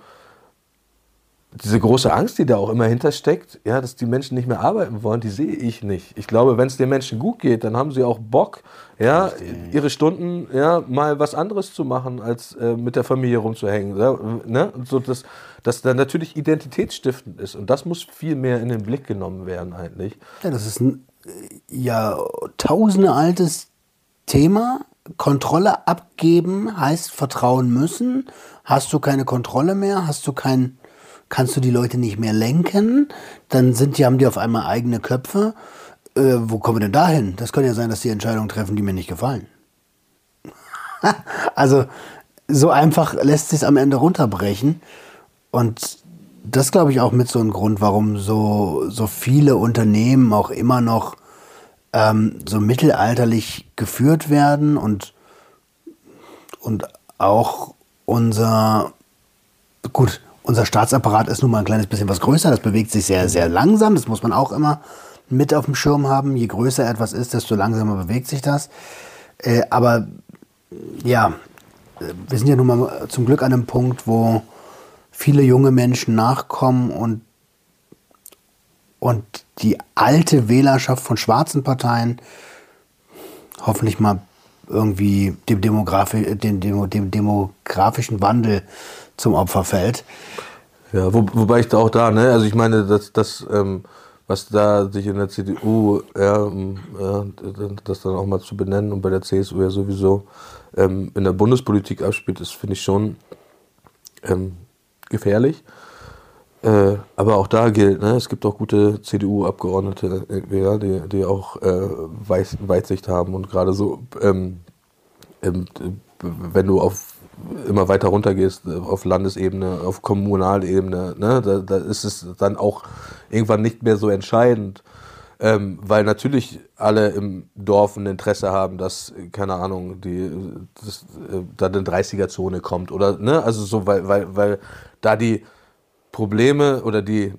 diese große Angst, die da auch immer hintersteckt, ja, dass die Menschen nicht mehr arbeiten wollen, die sehe ich nicht. Ich glaube, wenn es den Menschen gut geht, dann haben sie auch Bock, ja, ihre Stunden, ja, mal was anderes zu machen, als äh, mit der Familie rumzuhängen. Ja, ne? Und so, dass, dass da natürlich identitätsstiftend ist. Und das muss viel mehr in den Blick genommen werden, eigentlich. Ja, das ist ein äh, ja, tausende altes Thema. Kontrolle abgeben heißt vertrauen müssen. Hast du keine Kontrolle mehr, hast du kein, kannst du die Leute nicht mehr lenken, dann sind die, haben die auf einmal eigene Köpfe. Äh, wo kommen wir denn dahin? Das kann ja sein, dass die Entscheidungen treffen, die mir nicht gefallen. also so einfach lässt sich am Ende runterbrechen. Und das glaube ich auch mit so einem Grund, warum so, so viele Unternehmen auch immer noch ähm, so mittelalterlich geführt werden und, und auch unser, gut, unser Staatsapparat ist nun mal ein kleines bisschen was größer, das bewegt sich sehr, sehr langsam, das muss man auch immer mit auf dem Schirm haben. Je größer etwas ist, desto langsamer bewegt sich das. Äh, aber ja, wir sind ja nun mal zum Glück an einem Punkt, wo viele junge Menschen nachkommen und, und die alte Wählerschaft von schwarzen Parteien hoffentlich mal irgendwie dem, Demografi dem, dem, dem demografischen Wandel zum Opfer fällt. Ja, wo, wobei ich da auch da, ne, also ich meine, dass das, ähm, was da sich in der CDU, ja, ja, das dann auch mal zu benennen und bei der CSU ja sowieso ähm, in der Bundespolitik abspielt, das finde ich schon ähm, gefährlich. Äh, aber auch da gilt, ne, es gibt auch gute CDU-Abgeordnete, äh, ja, die, die auch äh, Weitsicht haben und gerade so, ähm, ähm, wenn du auf immer weiter runtergehst, äh, auf Landesebene, auf Kommunalebene, ne, da, da ist es dann auch irgendwann nicht mehr so entscheidend, ähm, weil natürlich alle im Dorf ein Interesse haben, dass, keine Ahnung, die, das, äh, da eine 30er-Zone kommt oder, ne, also so, weil, weil, weil da die Probleme oder die,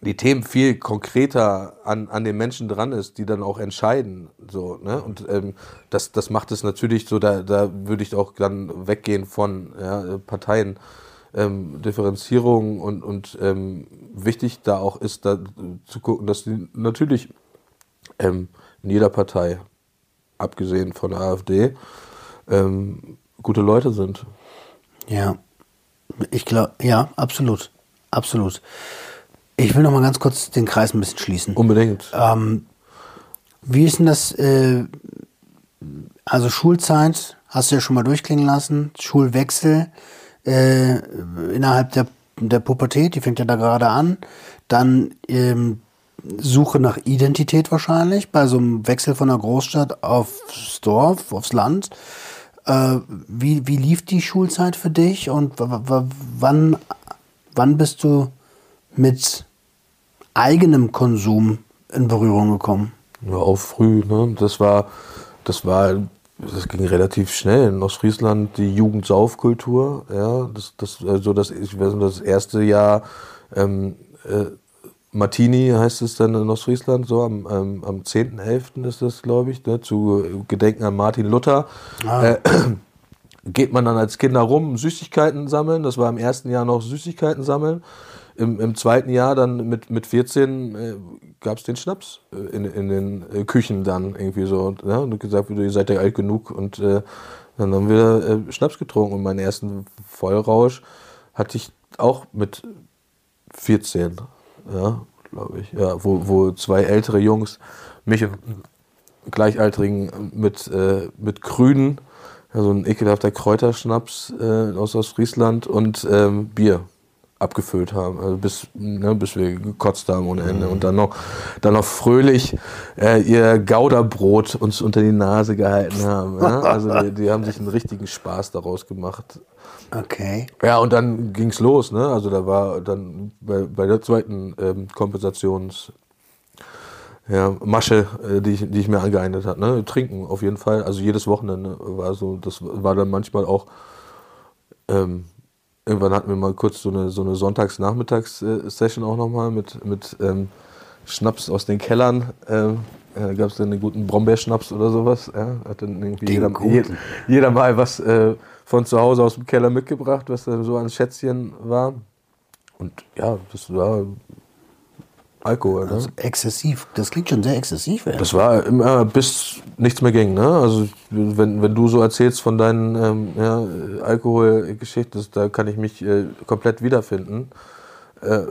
die Themen viel konkreter an, an den Menschen dran ist, die dann auch entscheiden. So, ne? Und ähm, das, das macht es natürlich so, da, da würde ich auch dann weggehen von ja, Parteien. Ähm, Differenzierung und, und ähm, wichtig da auch ist, da zu gucken, dass die natürlich ähm, in jeder Partei, abgesehen von der AfD, ähm, gute Leute sind. Ja, ich glaube, ja, absolut, absolut. Ich will noch mal ganz kurz den Kreis ein bisschen schließen. Unbedingt. Ähm, wie ist denn das, äh, also Schulzeit, hast du ja schon mal durchklingen lassen, Schulwechsel äh, innerhalb der, der Pubertät, die fängt ja da gerade an, dann ähm, Suche nach Identität wahrscheinlich, bei so einem Wechsel von der Großstadt aufs Dorf, aufs Land. Äh, wie, wie lief die Schulzeit für dich und wann, wann bist du mit eigenem Konsum in Berührung gekommen? Ja, auch früh, ne? Das war, das war, das ging relativ schnell. In Ostfriesland die Jugendsaufkultur, ja, das, das, also das, ich weiß nicht, das erste Jahr, ähm, äh, Martini heißt es dann in Ostfriesland, so am, ähm, am 10.11. ist das, glaube ich, ne, zu Gedenken an Martin Luther. Äh, geht man dann als Kinder rum, Süßigkeiten sammeln. Das war im ersten Jahr noch Süßigkeiten sammeln. Im, im zweiten Jahr dann mit, mit 14 äh, gab es den Schnaps äh, in, in den äh, Küchen dann irgendwie so. Und, ja, und gesagt, ihr seid ja alt genug. Und äh, dann haben wir äh, Schnaps getrunken. Und meinen ersten Vollrausch hatte ich auch mit 14, ja, glaube ich. Ja, wo, wo zwei ältere Jungs mich einen Gleichaltrigen mit, äh, mit Grünen, ja, so ein ekelhafter Kräuterschnaps äh, aus Ostfriesland und ähm, Bier abgefüllt haben, also bis, ne, bis wir gekotzt haben ohne Ende. Und dann noch, dann noch fröhlich äh, ihr Gouderbrot uns unter die Nase gehalten haben. Ja? Also die, die haben sich einen richtigen Spaß daraus gemacht. Okay. Ja, und dann ging's los, ne? Also da war dann bei, bei der zweiten ähm, Kompensations ja, Masche, äh, die, ich, die ich mir angeeignet habe. Ne? Trinken auf jeden Fall. Also jedes Wochenende war so, das war dann manchmal auch, ähm, irgendwann hatten wir mal kurz so eine, so eine Sonntags-Nachmittags-Session auch nochmal mit, mit ähm, Schnaps aus den Kellern. Ähm, da gab es dann einen guten Brombeerschnaps oder sowas. Ja, hat dann irgendwie jeder, jeder, jeder mal was äh, von zu Hause aus dem Keller mitgebracht, was dann so ein Schätzchen war. Und ja, das war Alkohol. Ne? Also exzessiv. Das klingt schon sehr exzessiv. Ja. Das war immer bis nichts mehr ging. Ne? Also wenn, wenn du so erzählst von deinen ähm, ja, Alkoholgeschichten, da kann ich mich äh, komplett wiederfinden. Äh,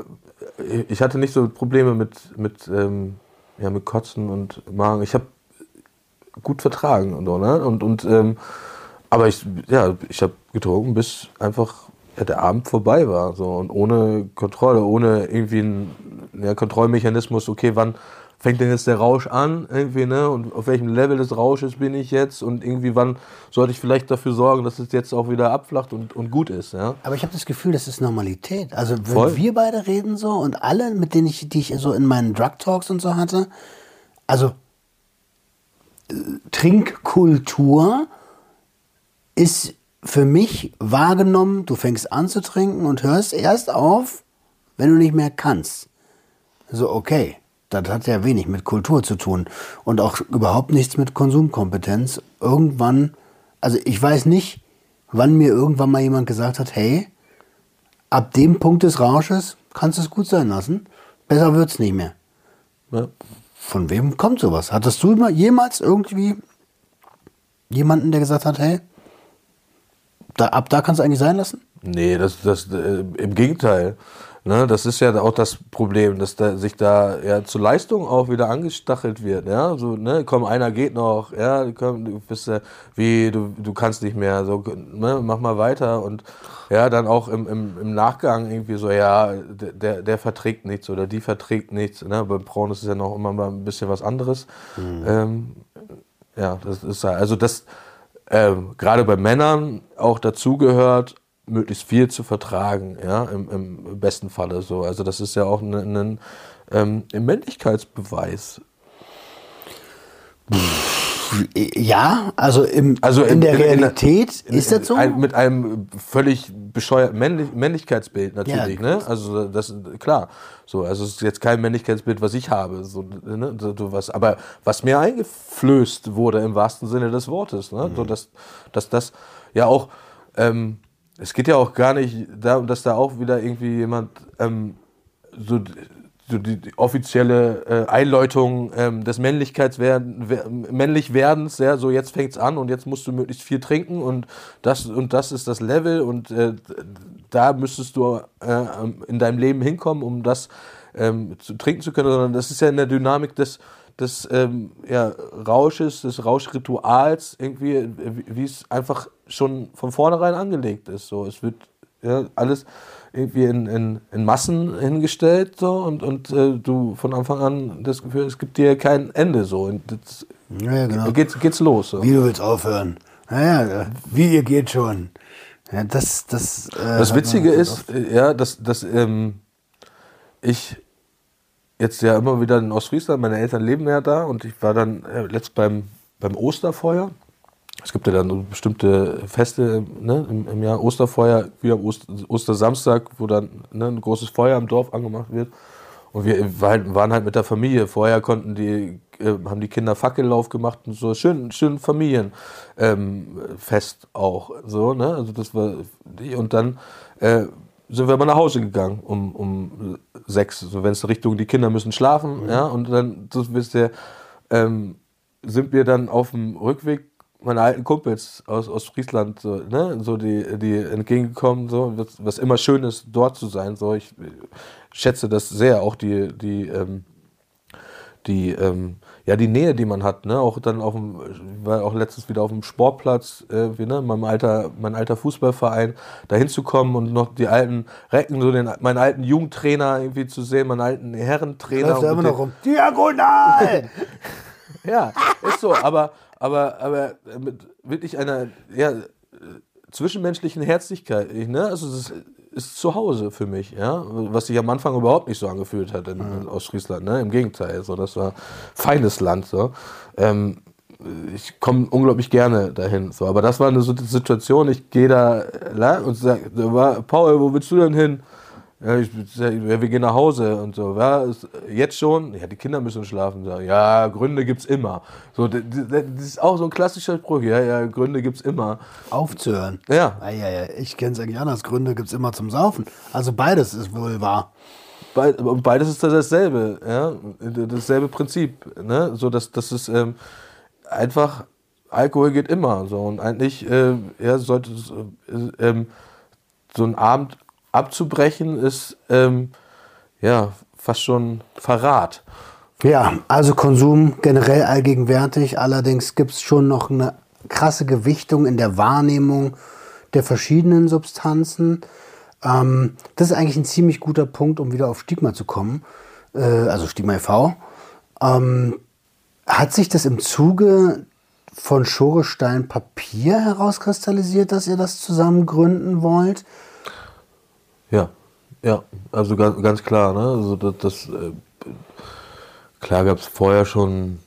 ich hatte nicht so Probleme mit, mit, ähm, ja, mit Kotzen und Magen. Ich habe gut vertragen und so, ne? Und, und ähm, aber ich, ja, ich habe getrunken, bis einfach der Abend vorbei war. So, und ohne Kontrolle, ohne irgendwie einen ja, Kontrollmechanismus, okay, wann fängt denn jetzt der Rausch an, irgendwie, ne? Und auf welchem Level des Rausches bin ich jetzt? Und irgendwie, wann sollte ich vielleicht dafür sorgen, dass es jetzt auch wieder abflacht und, und gut ist, ja? Aber ich habe das Gefühl, das ist Normalität. Also wenn Voll. wir beide reden so und alle, mit denen ich, die ich so in meinen Drug Talks und so hatte, also äh, Trinkkultur ist für mich wahrgenommen, du fängst an zu trinken und hörst erst auf, wenn du nicht mehr kannst. So, okay, das hat ja wenig mit Kultur zu tun und auch überhaupt nichts mit Konsumkompetenz. Irgendwann, also ich weiß nicht, wann mir irgendwann mal jemand gesagt hat, hey, ab dem Punkt des Rausches kannst du es gut sein lassen, besser wird's nicht mehr. ja. Von wem kommt sowas? Hattest du jemals irgendwie jemanden, der gesagt hat, hey, da, ab da kannst du eigentlich sein lassen? Nee, das, das äh, im Gegenteil. Ne, das ist ja auch das Problem, dass da, sich da ja zur Leistung auch wieder angestachelt wird. Ja, so, ne, komm, einer geht noch, ja, komm, du bist ja, wie, du, du kannst nicht mehr, so, ne, mach mal weiter und ja, dann auch im, im, im Nachgang irgendwie so, ja, der, der, verträgt nichts oder die verträgt nichts. Ne, beim Frauen ist es ja noch immer mal ein bisschen was anderes. Ähm, ja, das ist ja, also das, ähm, gerade bei Männern auch dazugehört, möglichst viel zu vertragen, ja, im, im besten Falle so. Also das ist ja auch ein, ein, ähm, ein Männlichkeitsbeweis. Ja, also, im, Also in, der in- in- Realität in- ist das so? Ein, mit einem völlig bescheuerten Männlich Männlichkeitsbild natürlich, Ja. ne? Also das klar. So, also es ist jetzt kein Männlichkeitsbild, was ich habe, so, ne? so, so was, aber was mir eingeflößt wurde im wahrsten Sinne des Wortes, ne? Mhm. So, dass, dass das ja auch, ähm, es geht ja auch gar nicht darum, dass da auch wieder irgendwie jemand ähm, so, so die, offizielle äh, Einläutung ähm, des Männlichkeitswerden, wer- Männlichwerdens, ja, so jetzt fängt's an und jetzt musst du möglichst viel trinken und das und das ist das Level und äh, da müsstest du äh, in deinem Leben hinkommen, um das ähm, zu trinken zu können, sondern das ist ja in der Dynamik des des ähm, ja, Rausches, des Rauschrituals, irgendwie, äh, wie es einfach schon von vornherein angelegt ist. So, es wird ja, alles irgendwie in, in, in Massen hingestellt so, und, und äh, du von Anfang an das Gefühl, es gibt dir kein Ende so. Und das, Ja, genau. geht's, geht's los. So. Wie du willst aufhören. Naja, wie ihr geht schon. Ja, das, das, äh, Das Witzige ganz ist, äh, ja, dass, dass ähm, ich jetzt ja immer wieder in Ostfriesland, meine Eltern leben ja da und ich war dann äh, letzt beim, beim Osterfeuer. Es gibt ja dann bestimmte Feste ne, im, im Jahr Osterfeuer, wie am Ost, Ostersamstag, wo dann ne, ein großes Feuer im Dorf angemacht wird. Und wir waren waren halt mit der Familie. Vorher konnten die, äh, haben die Kinder Fackellauf gemacht und so. Schön, schön Familienfest ähm, auch. So, ne? Also das war. Und dann äh, sind wir mal nach Hause gegangen um, um sechs. So wenn es Richtung, die Kinder müssen schlafen, ja. Und dann, so wisst ihr, ähm, sind wir dann auf dem Rückweg meine alten Kumpels aus, aus Friesland, so, ne, so die, die entgegengekommen, so, was, was immer schön ist, dort zu sein. So, ich schätze das sehr, auch die, die, ähm, die, ähm, ja, die Nähe, die man hat, ne, auch dann auf dem, war auch letztens wieder auf dem Sportplatz, äh, wie, ne, mein alter, mein alter Fußballverein, da hinzukommen und noch die alten Recken, so den, meinen alten Jugendtrainer irgendwie zu sehen, meinen alten Herrentrainer. Läuft da immer noch rum. Diagonal! ja, ist so, aber, aber, aber mit wirklich einer ja, äh, zwischenmenschlichen Herzlichkeit, ich, ne? Also es ist, ist zu Hause für mich, ja, was sich am Anfang überhaupt nicht so angefühlt hat in, in Ostfriesland, ne? Im Gegenteil, so das war feines Land, so. Ähm, ich komme unglaublich gerne dahin, so, aber das war eine so- Situation, ich gehe da lang und sage, Paul, wo willst du denn hin? Ja, ich, ja, wir gehen nach Hause und so. Ja, ist, jetzt schon? Ja, die Kinder müssen schlafen. So, Ja, Gründe gibt's immer. So, das ist auch so ein klassischer Spruch. Ja, ja, Gründe gibt's immer. Aufzuhören. Ja, Ah, ja, ja, ich kenne es eigentlich anders. Gründe gibt es immer zum Saufen. Also beides ist wohl wahr. Be beides ist dasselbe, ja, dasselbe Prinzip, ne, so dass das ist ähm, einfach Alkohol geht immer, so und eigentlich äh, ja, sollte es, äh, ähm, so ein Abend abzubrechen ist ähm, ja fast schon Verrat. Ja, also Konsum generell allgegenwärtig. Allerdings gibt es schon noch eine krasse Gewichtung in der Wahrnehmung der verschiedenen Substanzen. Ähm, das ist eigentlich ein ziemlich guter Punkt, um wieder auf Stigma zu kommen. Äh, also Stigma e.V. Ähm, hat sich das im Zuge von Schorestein Papier herauskristallisiert, dass ihr das zusammen gründen wollt? Ja, ja, also ganz, ganz klar, ne? Also das, das äh, klar gab es vorher schon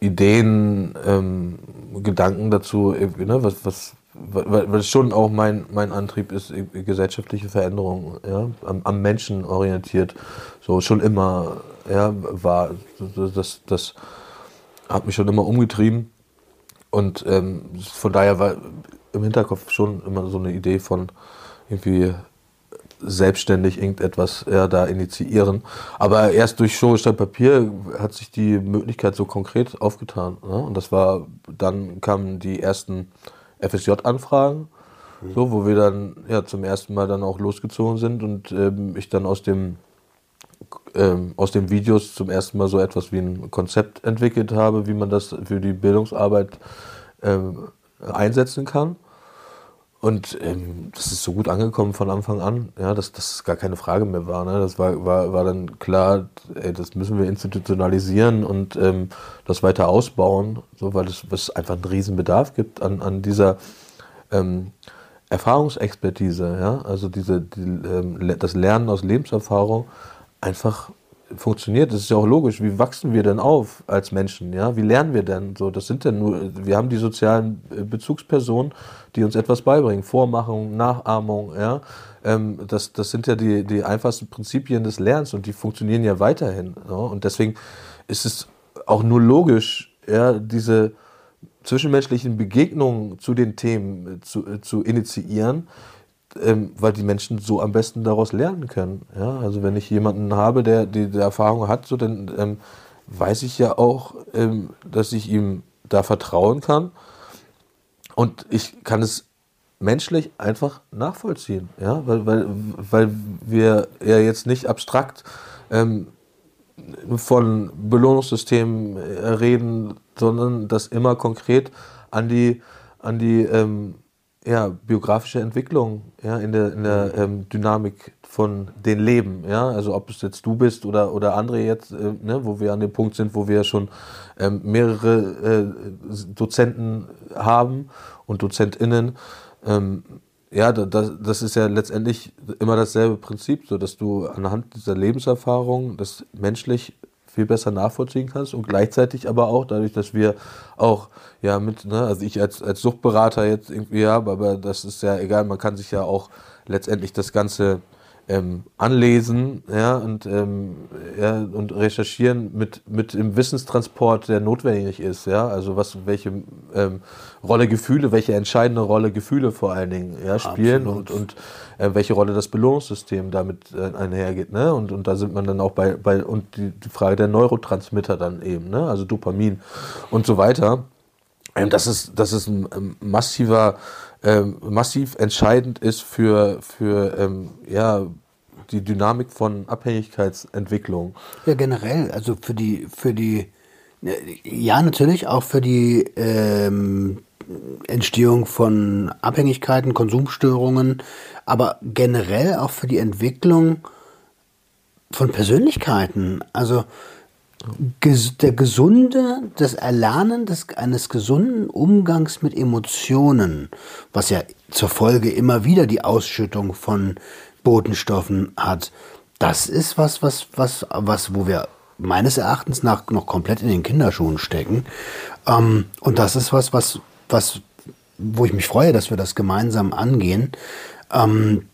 Ideen, ähm, Gedanken dazu, ne? Was, was, weil es schon auch mein, mein Antrieb ist, gesellschaftliche Veränderung, ja, am, am Menschen orientiert, so schon immer, ja, war, das, das, das hat mich schon immer umgetrieben und ähm, von daher war im Hinterkopf schon immer so eine Idee von irgendwie selbstständig irgendetwas ja, da initiieren. Aber erst durch Show statt Papier hat sich die Möglichkeit so konkret aufgetan. Ne? Und das war, dann kamen die ersten FSJ-Anfragen, so, wo wir dann ja zum ersten Mal dann auch losgezogen sind und ähm, ich dann aus dem ähm, aus den Videos zum ersten Mal so etwas wie ein Konzept entwickelt habe, wie man das für die Bildungsarbeit ähm, einsetzen kann. Und ähm, das ist so gut angekommen von Anfang an, ja, dass das gar keine Frage mehr war. Ne? Das war, war, war dann klar, ey, das müssen wir institutionalisieren und ähm, das weiter ausbauen, so, weil es es einfach einen riesen Bedarf gibt an, an dieser ähm, Erfahrungsexpertise, ja, also diese, die, ähm, das Lernen aus Lebenserfahrung einfach funktioniert. Das ist ja auch logisch. Wie wachsen wir denn auf als Menschen? Ja, wie lernen wir denn? So, das sind denn nur, wir haben die sozialen äh, Bezugspersonen, die uns etwas beibringen. Vormachung, Nachahmung, ja. Ähm, das, das sind ja die, die einfachsten Prinzipien des Lernens und die funktionieren ja weiterhin. Ja? Und deswegen ist es auch nur logisch, ja, diese zwischenmenschlichen Begegnungen zu den Themen äh, zu, äh, zu initiieren, ähm, weil die Menschen so am besten daraus lernen können. Ja? Also wenn ich jemanden habe, der die, die Erfahrung hat, so, dann ähm, weiß ich ja auch, ähm, dass ich ihm da vertrauen kann und ich kann es menschlich einfach nachvollziehen, ja, weil, weil, weil wir ja jetzt nicht abstrakt ähm, von Belohnungssystemen äh, reden, sondern das immer konkret an die, an die ähm, ja, biografische Entwicklung ja, in der, in der ähm, Dynamik von den Leben. Ja? Also ob es jetzt du bist oder, oder andere jetzt, äh, ne, wo wir an dem Punkt sind, wo wir schon ähm, mehrere äh, Dozenten haben und DozentInnen. Ähm, ja, da- das, das ist ja letztendlich immer dasselbe Prinzip, so dass du anhand dieser Lebenserfahrung das menschlich viel besser nachvollziehen kannst und gleichzeitig aber auch dadurch, dass wir auch ja mit, ne, also ich als, als Suchtberater jetzt irgendwie ja, aber das ist ja egal, man kann sich ja auch letztendlich das Ganze ähm, anlesen ja, und, ähm, ja, und recherchieren mit, mit dem Wissenstransport, der notwendig ist. Ja? Also was, welche ähm, Rolle Gefühle, welche entscheidende Rolle Gefühle vor allen Dingen ja, spielen Absolut. und, und äh, welche Rolle das Belohnungssystem damit äh, einhergeht. Ne? Und, und da sind man dann auch bei, bei und die, die Frage der Neurotransmitter dann eben, ne? also Dopamin und so weiter. Ähm, das ist, das ist ein massiver, ähm, massiv entscheidend ist für, für ähm, ja, die Dynamik von Abhängigkeitsentwicklung. Ja, generell, also für die, für die Ja, natürlich, auch für die ähm, Entstehung von Abhängigkeiten, Konsumstörungen, aber generell auch für die Entwicklung von Persönlichkeiten. Also der gesunde, das Erlernen des, eines gesunden Umgangs mit Emotionen, was ja zur Folge immer wieder die Ausschüttung von Botenstoffen hat, das ist was, was, was, was, wo wir meines Erachtens nach noch komplett in den Kinderschuhen stecken. Ähm, und das ist was, was, was, wo ich mich freue, dass wir das gemeinsam angehen. Ähm,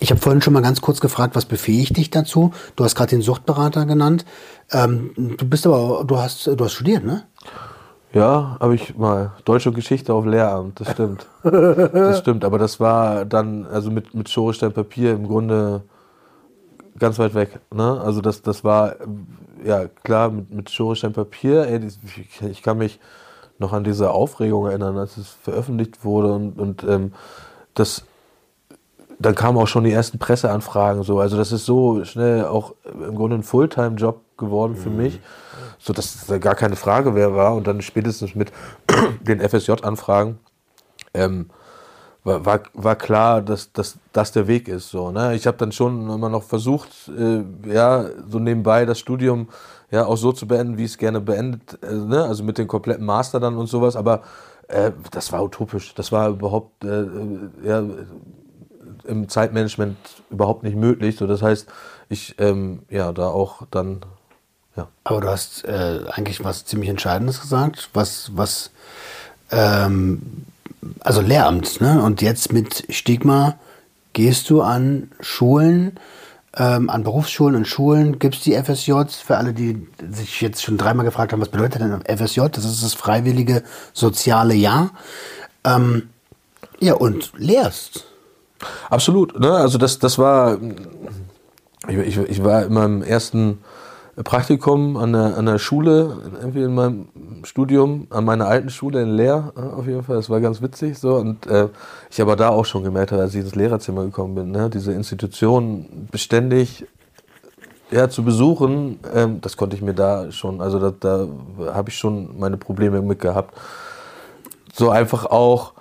ich habe vorhin schon mal ganz kurz gefragt, was befähigt dich dazu? Du hast gerade den Suchtberater genannt. Ähm, du bist aber, du hast, du hast studiert, ne? Ja, habe ich mal. Deutsche Geschichte auf Lehramt, das stimmt. das stimmt, aber das war dann, also mit, mit Schorestein Papier im Grunde ganz weit weg. Ne? Also das, das war, ja klar, mit, mit Schorestein Papier, ich, ich kann mich noch an diese Aufregung erinnern, als es veröffentlicht wurde und, und ähm, das dann kamen auch schon die ersten Presseanfragen so. Also das ist so schnell auch im Grunde ein Fulltime-Job geworden für mhm. mich, so dass da gar keine Frage mehr war. Und dann spätestens mit den FSJ-Anfragen ähm, war, war, war, klar, dass, dass das der Weg ist. So, ne? Ich habe dann schon immer noch versucht, äh, ja, so nebenbei das Studium ja auch so zu beenden, wie ich es gerne beendet, äh, ne? also mit dem kompletten Master dann und sowas. Aber äh, das war utopisch. Das war überhaupt äh, äh, ja, im Zeitmanagement überhaupt nicht möglich. So, das heißt, ich ähm, ja da auch dann ja. Aber du hast äh, eigentlich was ziemlich Entscheidendes gesagt, was was ähm, also Lehramt, ne? Und jetzt mit Stigma gehst du an Schulen, ähm, an Berufsschulen und Schulen gibt es die FSJs. Für alle, die sich jetzt schon dreimal gefragt haben, was bedeutet denn FSJ? Das ist das freiwillige soziale Jahr. Ähm, ja, und lehrst. Absolut. Ne? Also das, das war, ich, ich, ich war in meinem ersten Praktikum an der, an der Schule, irgendwie in meinem Studium, an meiner alten Schule in Leer, auf jeden Fall. Das war ganz witzig so. Und äh, ich aber da auch schon gemerkt, als ich ins Lehrerzimmer gekommen bin, ne? diese Institution beständig ja, zu besuchen, ähm, das konnte ich mir da schon, also da, da habe ich schon meine Probleme mit gehabt. So einfach auch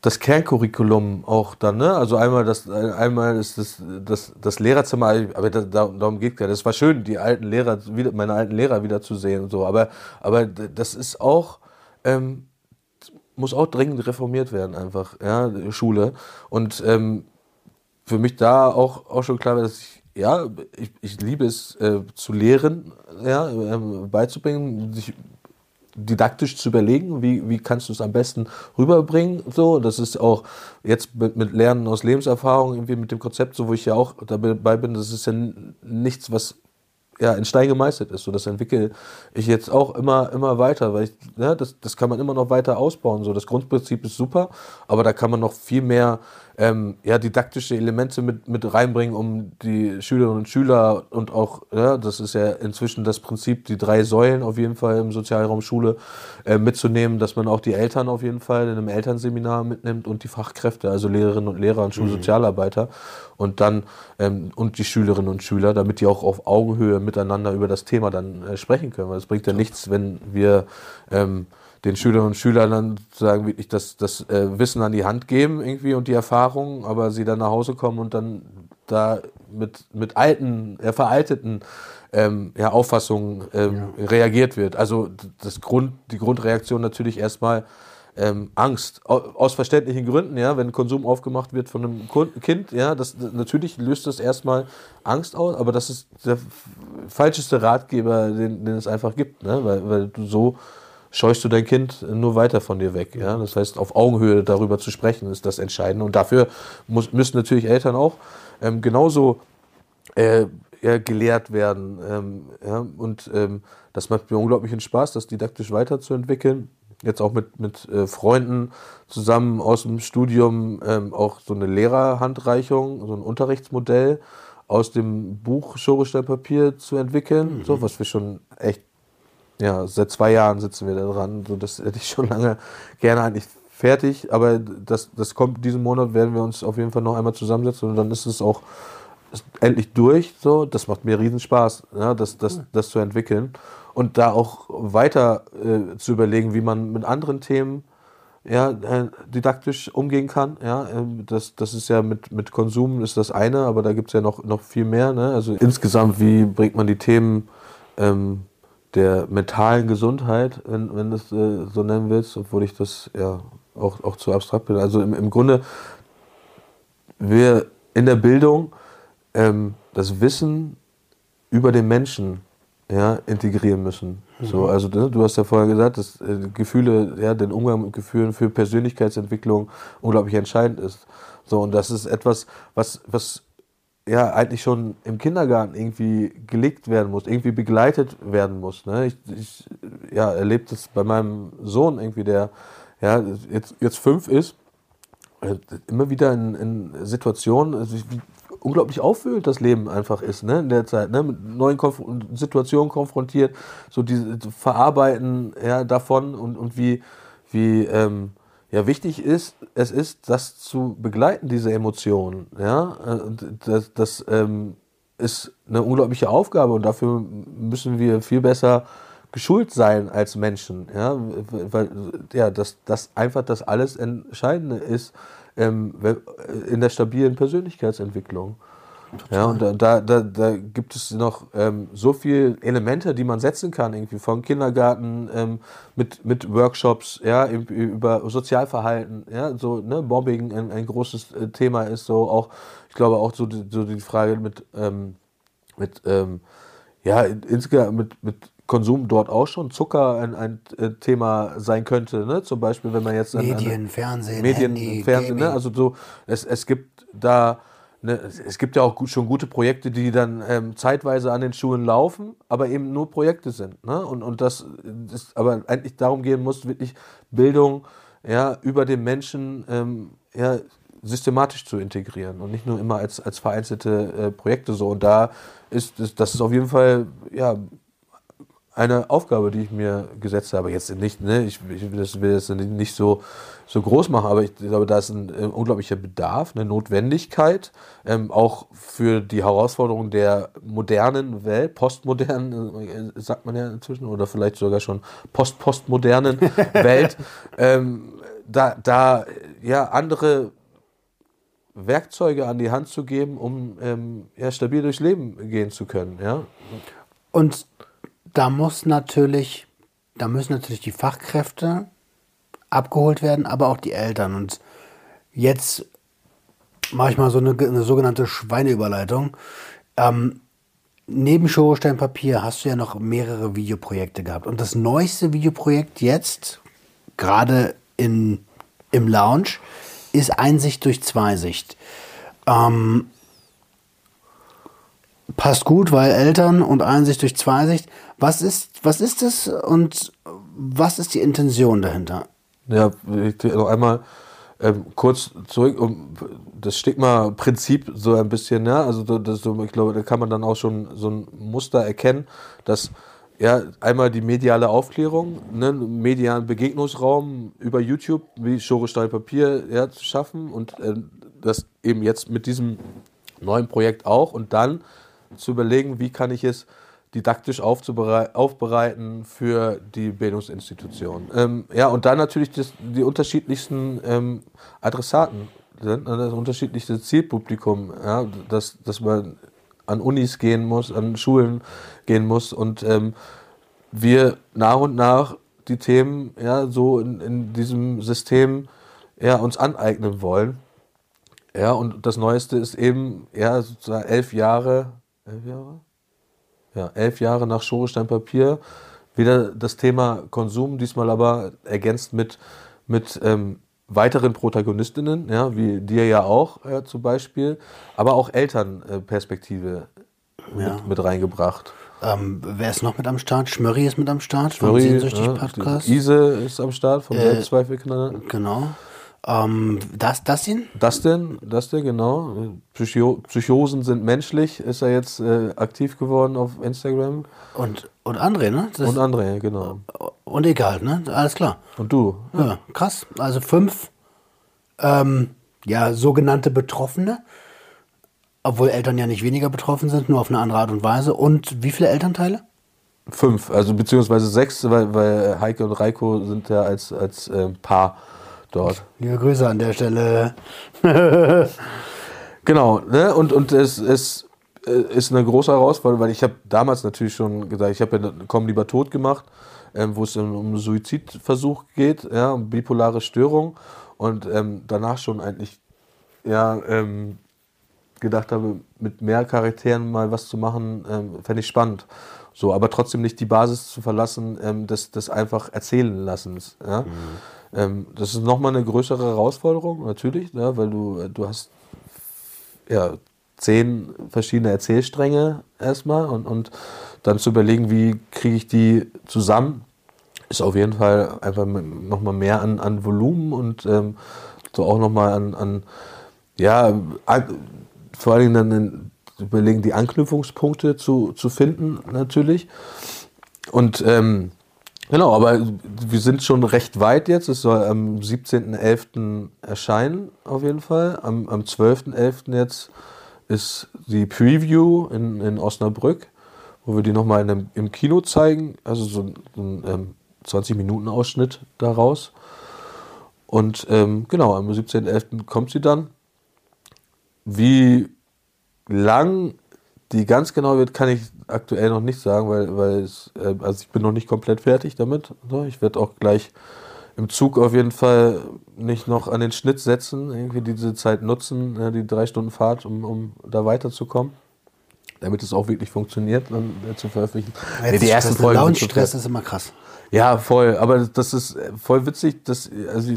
das Kerncurriculum auch dann, ne? Also einmal das, einmal ist das, das, das Lehrerzimmer, aber das, darum geht ja. Das war schön, die alten Lehrer, meine alten Lehrer wieder zu sehen und so. Aber, aber das ist auch, ähm, muss auch dringend reformiert werden, einfach, ja, Schule. Und ähm, für mich da auch, auch schon klar dass ich, ja, ich, ich liebe es äh, zu lehren, ja, äh, beizubringen, sich didaktisch zu überlegen, wie, wie kannst du es am besten rüberbringen. So, das ist auch jetzt mit, mit Lernen aus Lebenserfahrung, irgendwie mit dem Konzept, so wo ich ja auch dabei bin, das ist ja nichts, was ja, in Stein gemeißelt ist. So, das entwickle ich jetzt auch immer, immer weiter, weil ich, ja, das, das kann man immer noch weiter ausbauen. So, das Grundprinzip ist super, aber da kann man noch viel mehr ähm, ja, didaktische Elemente mit, mit reinbringen, um die Schülerinnen und Schüler und auch, ja, das ist ja inzwischen das Prinzip, die drei Säulen auf jeden Fall im Sozialraum Schule äh, mitzunehmen, dass man auch die Eltern auf jeden Fall in einem Elternseminar mitnimmt und die Fachkräfte, also Lehrerinnen und Lehrer und Schulsozialarbeiter mhm. und dann ähm, und die Schülerinnen und Schüler, damit die auch auf Augenhöhe miteinander über das Thema dann äh, sprechen können. Weil es bringt ja nichts, wenn wir ähm, den Schülerinnen und Schülern dann sozusagen wirklich das, das äh, Wissen an die Hand geben irgendwie und die Erfahrungen, aber sie dann nach Hause kommen und dann da mit, mit alten, äh, veralteten ähm, ja, Auffassungen ähm, ja. reagiert wird. Also das Grund, die Grundreaktion natürlich erstmal ähm, Angst aus verständlichen Gründen, ja, wenn Konsum aufgemacht wird von einem Kind, ja, das natürlich löst das erstmal Angst aus, aber das ist der falscheste Ratgeber, den, den es einfach gibt, ne, weil, weil du so scheuchst du dein Kind nur weiter von dir weg. Ja? Das heißt, auf Augenhöhe darüber zu sprechen, ist das Entscheidende. Und dafür muss, müssen natürlich Eltern auch ähm, genauso äh, ja, gelehrt werden. Ähm, ja? Und ähm, das macht mir unglaublichen Spaß, das didaktisch weiterzuentwickeln. Jetzt auch mit, mit äh, Freunden zusammen aus dem Studium ähm, auch so eine Lehrerhandreichung, so ein Unterrichtsmodell aus dem Buch Schoresteinpapier zu entwickeln, mhm. so was wir schon echt ja, seit zwei Jahren sitzen wir da dran. So, das hätte ich schon lange gerne eigentlich fertig, aber das, das kommt diesen Monat, werden wir uns auf jeden Fall noch einmal zusammensetzen und dann ist es auch endlich durch. So, das macht mir riesen Spaß, ja, das, das, das zu entwickeln. und da auch weiter äh, zu überlegen, wie man mit anderen Themen ja, äh, didaktisch umgehen kann. Ja, ähm, das, das ist ja mit, mit Konsum ist das eine, aber da gibt es ja noch, noch viel mehr. Ne? Also insgesamt, wie bringt man die Themen ähm, der mentalen Gesundheit, wenn, wenn du es äh, so nennen willst, obwohl ich das ja auch, auch zu abstrakt bin. Also im, im Grunde, wir in der Bildung ähm, das Wissen über den Menschen ja, integrieren müssen. Mhm. So, also ne, du hast ja vorher gesagt, dass äh, Gefühle, ja, den Umgang mit Gefühlen für Persönlichkeitsentwicklung unglaublich entscheidend ist. So, und das ist etwas, was, was ja eigentlich schon im Kindergarten irgendwie gelegt werden muss, irgendwie begleitet werden muss. Ne? Ich, ich ja, erlebe das bei meinem Sohn irgendwie, der ja, jetzt, jetzt fünf ist, äh, immer wieder in, in Situationen, also ich, unglaublich aufwühlend das Leben einfach ist, ne, in der Zeit, ne, mit neuen Konf Situationen konfrontiert, so diese Verarbeiten ja, davon und, und wie, wie ähm, ja, wichtig ist, es ist, das zu begleiten, diese Emotionen, ja, das, das ähm, ist eine unglaubliche Aufgabe und dafür müssen wir viel besser geschult sein als Menschen, ja, weil ja, dass das einfach das alles Entscheidende ist, ähm, in der stabilen Persönlichkeitsentwicklung. Total. Ja, und da, da, da gibt es noch ähm, so viele Elemente, die man setzen kann, irgendwie vom Kindergarten ähm, mit, mit Workshops, ja, über Sozialverhalten, ja, so, ne, Mobbing ein, ein großes äh, Thema ist, so auch, ich glaube auch so, die, so die Frage mit, ähm, mit, ähm, ja, insgesamt mit, mit Konsum dort auch schon Zucker ein, ein äh, Thema sein könnte. Ne? Zum Beispiel, wenn man jetzt Medien, an, Fernsehen, Medien, Handy, Fernsehen, ne? also so es, es gibt da ne, es gibt ja auch schon gute Projekte, die dann ähm, zeitweise an den Schulen laufen, aber eben nur Projekte sind. Ne? Und, und das ist aber eigentlich darum gehen muss, wirklich Bildung ja, über den Menschen ähm, ja, systematisch zu integrieren und nicht nur immer als, als vereinzelte äh, Projekte so. Und da ist, ist das ist auf jeden Fall ja, eine Aufgabe, die ich mir gesetzt habe. Jetzt nicht, ne, ich, ich will das nicht so, so groß machen, aber ich glaube, da ist ein äh, unglaublicher Bedarf, eine Notwendigkeit, ähm, auch für die Herausforderungen der modernen Welt, postmodernen, äh, sagt man ja inzwischen, oder vielleicht sogar schon post-postmodernen Welt, ähm, da, da ja andere Werkzeuge an die Hand zu geben, um ähm, ja, stabil durchs Leben gehen zu können. Ja? Und da muss natürlich, da müssen natürlich die Fachkräfte abgeholt werden, aber auch die Eltern. Und jetzt mache ich mal so eine, eine sogenannte Schweineüberleitung. Ähm, neben Schorstein Papier hast du ja noch mehrere Videoprojekte gehabt. Und das neueste Videoprojekt jetzt, gerade in, im Lounge, ist Einsicht durch Zweisicht. Ähm, passt gut, weil Eltern und Einsicht durch Zweisicht. Was ist, was ist das und was ist die Intention dahinter? Ja, noch einmal ähm, kurz zurück um das Stigma-Prinzip so ein bisschen, ja, also das, ich glaube, da kann man dann auch schon so ein Muster erkennen, dass ja, einmal die mediale Aufklärung, ne, medialen Begegnungsraum über YouTube wie Schere Stein Papier ja, zu schaffen und äh, das eben jetzt mit diesem neuen Projekt auch und dann zu überlegen, wie kann ich es didaktisch aufbereiten für die Bildungsinstitution. Ähm, ja, und dann natürlich das, die unterschiedlichsten ähm, Adressaten, ne, das unterschiedlichste Zielpublikum, ja, dass, dass man an Unis gehen muss, an Schulen gehen muss und ähm, wir nach und nach die Themen ja, so in, in diesem System ja, uns aneignen wollen. Ja, und das Neueste ist eben ja, sozusagen elf Jahre elf Jahre? Ja, elf Jahre nach Schorestein Papier. Wieder das Thema Konsum, diesmal aber ergänzt mit, mit ähm, weiteren Protagonistinnen, ja, wie dir ja auch äh, zum Beispiel, aber auch Elternperspektive ja. mit, mit, reingebracht. Ähm, wer ist noch mit am Start? Schmörri ist mit am Start vom Sehnsüchtig ja, Podcast. Ise ist am Start vom äh, Selbstzweifelknaller. Genau. Ähm, das, das denn? Das denn, das denn, genau. Psycho Psychosen sind menschlich, ist er jetzt äh, aktiv geworden auf Instagram. Und, und André, ne? Das und André, genau. Und egal, ne? Alles klar. Und du. Ja, ja krass. Also fünf, ähm, ja, sogenannte Betroffene. Obwohl Eltern ja nicht weniger betroffen sind, nur auf eine andere Art und Weise. Und wie viele Elternteile? fünf, also beziehungsweise sechs, weil, weil Heike und Reiko sind ja als, als äh, Paar dort. Liebe Grüße an der Stelle. Genau, ne? und, und es, es äh, ist eine große Herausforderung, weil ich habe damals natürlich schon gesagt, ich habe ja Komm lieber tot gemacht, ähm, wo es um einen Suizidversuch geht, ja, um bipolare Störung und ähm, danach schon eigentlich ja, ähm, gedacht habe, mit mehr Charakteren mal was zu machen, ähm, fände ich spannend. So, aber trotzdem nicht die Basis zu verlassen, ähm, des, des einfach erzählen lassens. Ja? Ähm, das ist nochmal eine größere Herausforderung, natürlich, ja, weil du, du hast ja, zehn verschiedene Erzählstränge erstmal und, und dann zu überlegen, wie kriege ich die zusammen, ist auf jeden Fall einfach nochmal mehr an, an Volumen und ähm, so auch nochmal an, an, ja, an, vor allen Dingen dann in, überlegen, die Anknüpfungspunkte zu, zu finden, natürlich. Und ähm, genau, aber wir sind schon recht weit jetzt. Es soll am 17.11. erscheinen, auf jeden Fall. Am, am 12.11. jetzt ist die Preview in, in Osnabrück, wo wir die nochmal im Kino zeigen. Also so ein, so ein ähm, 20-Minuten-Ausschnitt daraus. Und ähm, genau, am 17.11. kommt sie dann. Wie lang die ganz genau wird, kann ich aktuell noch nicht sagen, weil, weil es, äh, also ich bin noch nicht komplett fertig damit. So, ich werde auch gleich im Zug auf jeden Fall nicht noch an den Schnitt setzen, irgendwie diese Zeit nutzen, ja, die drei Stunden Fahrt, um, um da weiterzukommen. Damit es auch wirklich funktioniert, dann äh, zu veröffentlichen. Jetzt Nee, die ersten Stress, Folgen total- ist immer krass. ja, voll. Aber das ist äh, voll witzig. Das also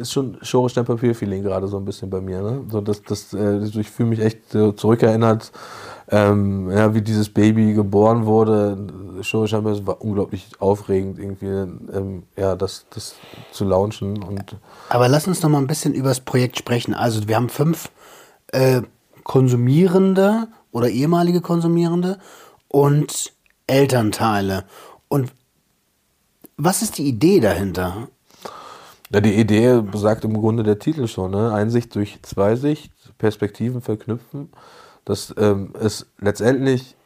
ist schon Schere, Stein, Papier-Feeling gerade so ein bisschen bei mir. Ne? So, das, das, ich fühle mich echt zurückerinnert, ähm, ja, wie dieses Baby geboren wurde. Papier, es war unglaublich aufregend, irgendwie ähm, ja, das, das zu launchen. Und Aber lass uns noch mal ein bisschen über das Projekt sprechen. Also wir haben fünf äh, Konsumierende oder ehemalige Konsumierende und Elternteile. Und was ist die Idee dahinter? Ja, die Idee besagt im Grunde der Titel schon, ne? Einsicht durch Zweisicht, Perspektiven verknüpfen, dass ähm, es letztendlich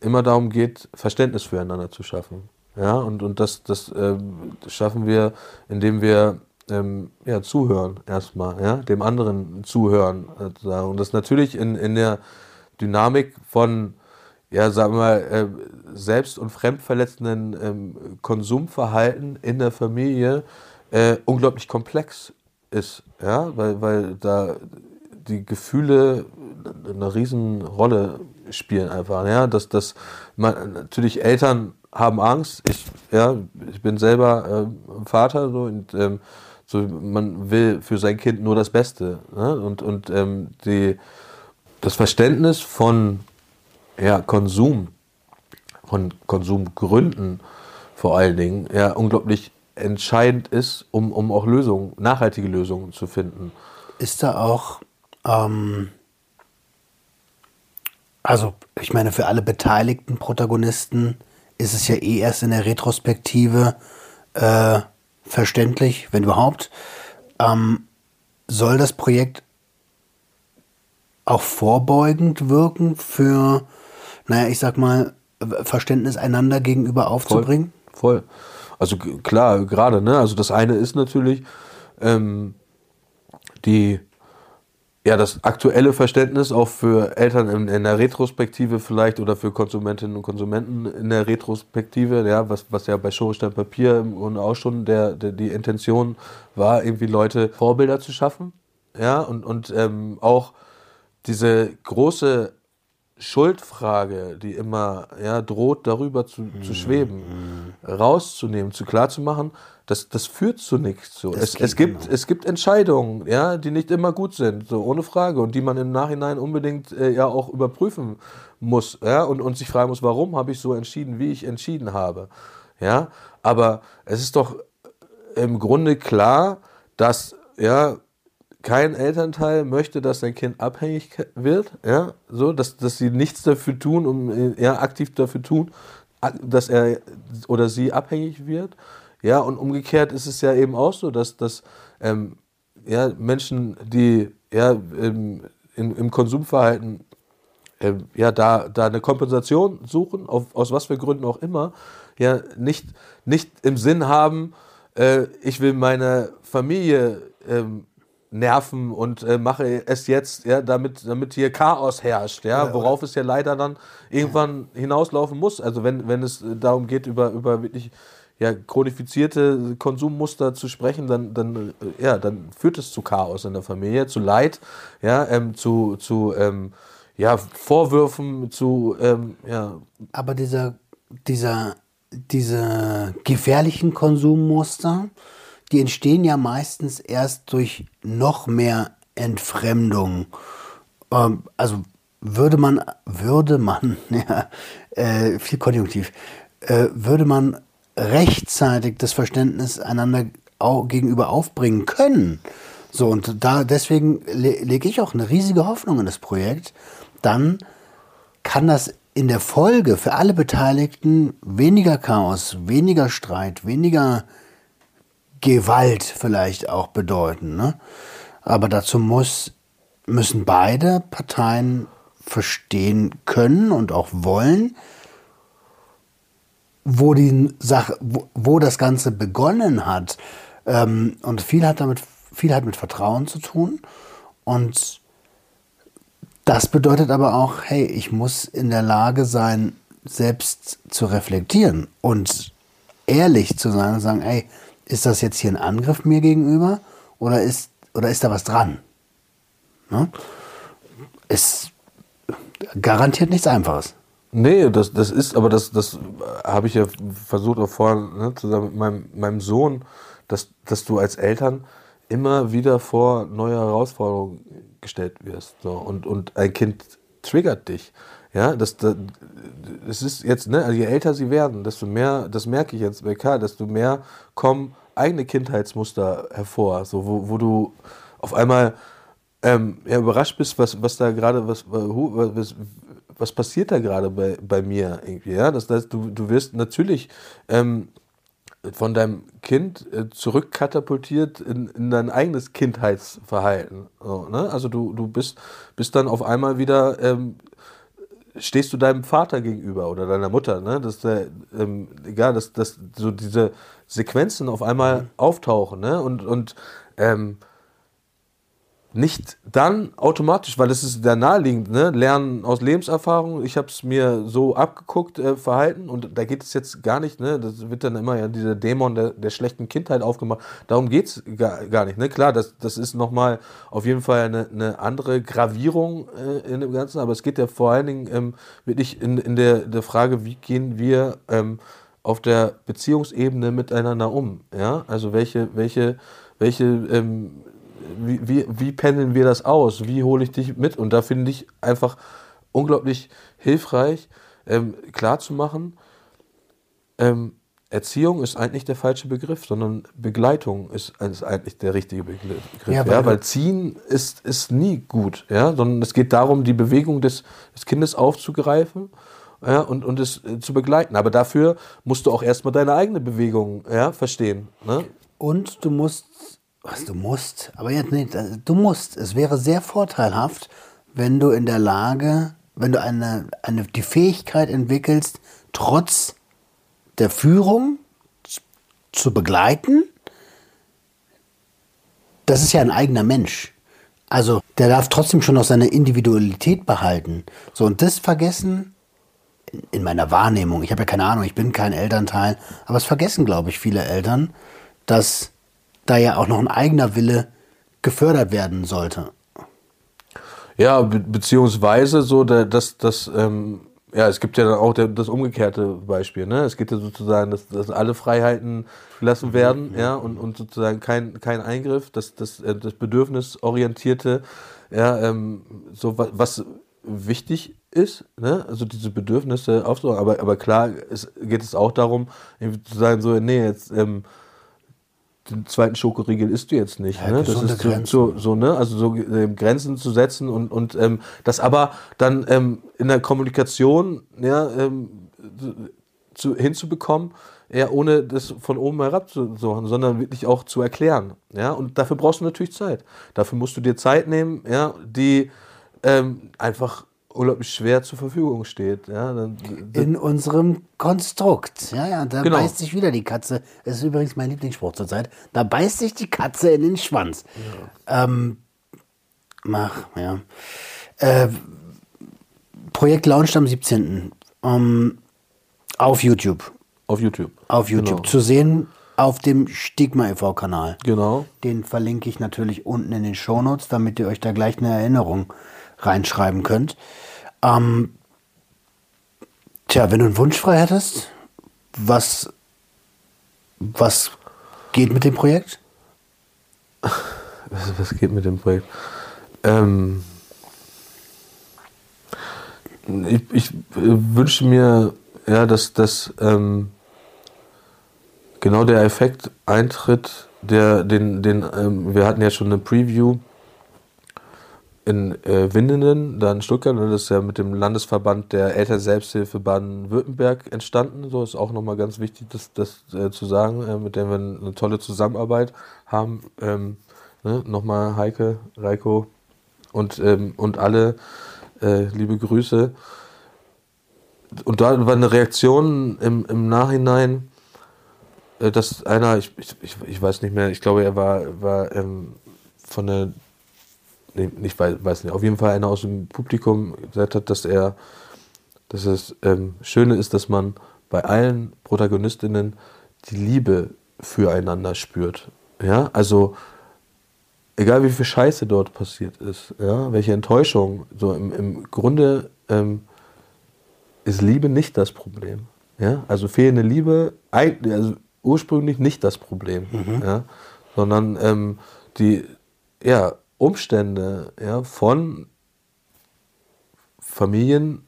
immer darum geht, Verständnis füreinander zu schaffen. Ja, und, und das, das ähm, schaffen wir, indem wir ähm, ja, zuhören erstmal, ja, dem anderen zuhören. sozusagen. Und das natürlich in, in der Dynamik von, ja, sagen wir mal, äh, selbst- und fremdverletzenden ähm, Konsumverhalten in der Familie äh, unglaublich komplex ist, ja, weil, weil da die Gefühle eine riesen Rolle spielen einfach, ja, dass, dass man, natürlich Eltern haben Angst, ich, ja, ich bin selber ähm, Vater so, und ähm, so, man will für sein Kind nur das Beste ne? und, und ähm, die, das Verständnis von ja, Konsum, von Konsumgründen vor allen Dingen, ja, unglaublich entscheidend ist, um, um auch Lösungen, nachhaltige Lösungen zu finden. Ist da auch, ähm, also ich meine, für alle beteiligten Protagonisten ist es ja eh erst in der Retrospektive äh, verständlich, wenn überhaupt. Ähm, soll das Projekt auch vorbeugend wirken für, naja, ich sag mal, Verständnis einander gegenüber aufzubringen? Voll. Also g- klar, gerade, ne? Also das eine ist natürlich ähm, die ja das aktuelle Verständnis auch für Eltern in, in der Retrospektive vielleicht oder für Konsumentinnen und Konsumenten in der Retrospektive, ja, was, was ja bei Schorestein Papier im Grunde auch schon der, der, die Intention war, irgendwie Leute Vorbilder zu schaffen, ja, und, und ähm, auch diese große Schuldfrage, die immer ja, droht, darüber zu, zu schweben, rauszunehmen, zu klarzumachen, das, das führt zu nichts. So. Es, es, gibt, immer. es gibt Entscheidungen, ja, die nicht immer gut sind, so ohne Frage, und die man im Nachhinein unbedingt äh, ja auch überprüfen muss ja, und, und sich fragen muss, warum habe ich so entschieden, wie ich entschieden habe. Ja? Aber es ist doch im Grunde klar, dass ja, kein Elternteil möchte, dass sein Kind abhängig wird, ja, so, dass, dass sie nichts dafür tun, um äh, ja, aktiv dafür tun, dass er oder sie abhängig wird. Ja, und umgekehrt ist es ja eben auch so, dass, dass ähm, ja, Menschen, die ja, im, in, im Konsumverhalten ähm, ja, da, da eine Kompensation suchen, auf, aus was für Gründen auch immer, ja, nicht, nicht im Sinn haben, äh, ich will meine Familie ähm, nerven und äh, mache es jetzt, ja, damit, damit hier Chaos herrscht, ja, worauf es ja leider dann irgendwann hinauslaufen muss. Also wenn, wenn es darum geht, über, über wirklich ja, chronifizierte Konsummuster zu sprechen, dann, dann, äh, ja, dann führt es zu Chaos in der Familie, zu Leid, ja, ähm, zu, zu ähm, ja, Vorwürfen, zu ähm, ja, Aber dieser, dieser, diese gefährlichen Konsummuster, die entstehen ja meistens erst durch noch mehr Entfremdung. Ähm, also würde man, würde man, ja, äh, viel Konjunktiv, äh, würde man rechtzeitig das Verständnis einander gegenüber aufbringen können. So, und da deswegen le lege ich auch eine riesige Hoffnung in das Projekt. Dann kann das in der Folge für alle Beteiligten weniger Chaos, weniger Streit, weniger Gewalt vielleicht auch bedeuten. Ne? Aber dazu muss, müssen beide Parteien verstehen können und auch wollen, wo die Sache, wo, wo das Ganze begonnen hat. Ähm, und viel hat damit, viel hat mit Vertrauen zu tun. Und das bedeutet aber auch, hey, ich muss in der Lage sein, selbst zu reflektieren und ehrlich zu sein und sagen, ey, ist das jetzt hier ein Angriff mir gegenüber oder ist, oder ist da was dran? Ne? Ist garantiert nichts Einfaches. Nee, das, das ist, aber das, das habe ich ja versucht auch vorher ne, zusammen mit meinem, meinem Sohn, dass, dass du als Eltern immer wieder vor neue Herausforderungen gestellt wirst. So. Und, und ein Kind triggert dich. Ja, das, das, das ist jetzt, ne, also je älter sie werden, desto mehr, das merke ich jetzt bei desto mehr kommen eigene Kindheitsmuster hervor, so, wo, wo du auf einmal ähm, ja, überrascht bist, was, was da gerade, was, was, was passiert da gerade bei, bei mir irgendwie, ja? Das heißt, du, du wirst natürlich ähm, von deinem Kind äh, zurückkatapultiert in, in dein eigenes Kindheitsverhalten. So, ne? Also du, du bist, bist dann auf einmal wieder, ähm, stehst du deinem Vater gegenüber oder deiner Mutter, ne? Dass der, ähm, egal, dass, dass so diese Sequenzen auf einmal mhm. auftauchen, ne? Und, und ähm, nicht dann automatisch, weil es ist sehr naheliegend, ne? Lernen aus Lebenserfahrung. Ich habe es mir so abgeguckt, äh, Verhalten, und da geht es jetzt gar nicht, ne? Das wird dann immer ja dieser Dämon der, der schlechten Kindheit aufgemacht. Darum geht es gar, gar nicht. Ne? Klar, das, das ist nochmal auf jeden Fall eine, eine andere Gravierung äh, in dem Ganzen, aber es geht ja vor allen Dingen ähm, wirklich in, in der, der Frage, wie gehen wir ähm, auf der Beziehungsebene miteinander um. Ja? Also welche, welche, welche ähm, wie, wie, wie pendeln wir das aus? Wie hole ich dich mit? Und da finde ich einfach unglaublich hilfreich, ähm, klarzumachen, ähm, Erziehung ist eigentlich der falsche Begriff, sondern Begleitung ist, ist eigentlich der richtige Begriff. Ja, weil, ja, weil ziehen ist, ist nie gut, ja, sondern es geht darum, die Bewegung des, des Kindes aufzugreifen ja, und, und es äh, zu begleiten. Aber dafür musst du auch erstmal deine eigene Bewegung ja, verstehen. Ne? Und du musst was du musst, aber jetzt nicht, du musst. Es wäre sehr vorteilhaft, wenn du in der Lage, wenn du eine, eine, die Fähigkeit entwickelst, trotz der Führung zu begleiten. Das ist ja ein eigener Mensch. Also der darf trotzdem schon noch seine Individualität behalten. So, und das vergessen in meiner Wahrnehmung, ich habe ja keine Ahnung, ich bin kein Elternteil, aber es vergessen, glaube ich, viele Eltern, dass da ja auch noch ein eigener Wille gefördert werden sollte. Ja, be beziehungsweise so, dass das, ähm, ja, es gibt ja dann auch der, das umgekehrte Beispiel. Ne? Es geht ja sozusagen, dass, dass alle Freiheiten gelassen mhm. werden, mhm. ja, und, und sozusagen kein, kein Eingriff, das, das, äh, das Bedürfnisorientierte, ja, ähm, so was, was wichtig ist, ne? also diese Bedürfnisse aufzubauen. Aber, aber klar es, geht es auch darum, zu sagen, so, nee, jetzt ähm, den zweiten Schokoriegel isst du jetzt nicht. Ja, ne? Das ist so, so, so, ne? Also so äh, Grenzen zu setzen und, und ähm, das aber dann ähm, in der Kommunikation ja, ähm, zu, hinzubekommen, ja, ohne das von oben herab zu suchen, sondern wirklich auch zu erklären. Ja? Und dafür brauchst du natürlich Zeit. Dafür musst du dir Zeit nehmen, ja, die ähm, einfach unglaublich schwer zur Verfügung steht. Ja, dann, In unserem Konstrukt. Ja, ja, da Genau. beißt sich wieder die Katze. Das ist übrigens mein Lieblingsspruch zurzeit. Da beißt sich die Katze in den Schwanz. Ähm, mach, ja. Äh, Projekt launcht am 17. Ähm, auf YouTube. auf YouTube. Auf YouTube. Genau. Zu sehen auf dem Stigma e.V. Kanal. genau. Den verlinke ich natürlich unten in den Shownotes, damit ihr euch da gleich eine Erinnerung reinschreiben könnt. Ähm, tja, wenn du einen Wunsch frei hättest, was, was geht mit dem Projekt? Was, was geht mit dem Projekt? Ähm, ich ich äh, wünsche mir, ja, dass, dass ähm, genau der Effekt eintritt, der den, den ähm, wir hatten ja schon eine Preview in äh, Windenden, da in Stuttgart, das ist ja mit dem Landesverband der Elternselbsthilfe Baden-Württemberg entstanden. So ist auch nochmal ganz wichtig, das, das äh, zu sagen, äh, mit dem wir eine tolle Zusammenarbeit haben. Ähm, ne? Nochmal Heike, Reiko und, ähm, und alle äh, liebe Grüße. Und da war eine Reaktion im, im Nachhinein, äh, dass einer, ich, ich, ich, ich weiß nicht mehr, ich glaube, er war, war ähm, von der nee, ich weiß, weiß nicht, auf jeden Fall einer aus dem Publikum gesagt hat, dass er, dass das ähm, Schöne ist, dass man bei allen Protagonistinnen die Liebe füreinander spürt. Ja, also egal wie viel Scheiße dort passiert ist, ja, welche Enttäuschung, so im, im Grunde ähm, ist Liebe nicht das Problem. Ja? Also fehlende Liebe, also ursprünglich nicht das Problem, ja? sondern ähm, die ja, Umstände ja, von Familientrauma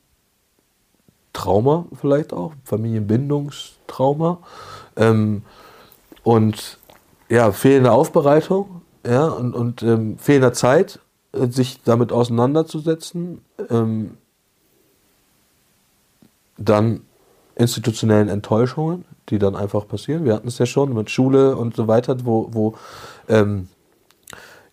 vielleicht auch, Familienbindungstrauma ähm, und ja, fehlende Aufbereitung ja, und, und ähm, fehlender Zeit, äh, sich damit auseinanderzusetzen. Ähm, dann institutionellen Enttäuschungen, die dann einfach passieren. Wir hatten es ja schon mit Schule und so weiter, wo, wo ähm,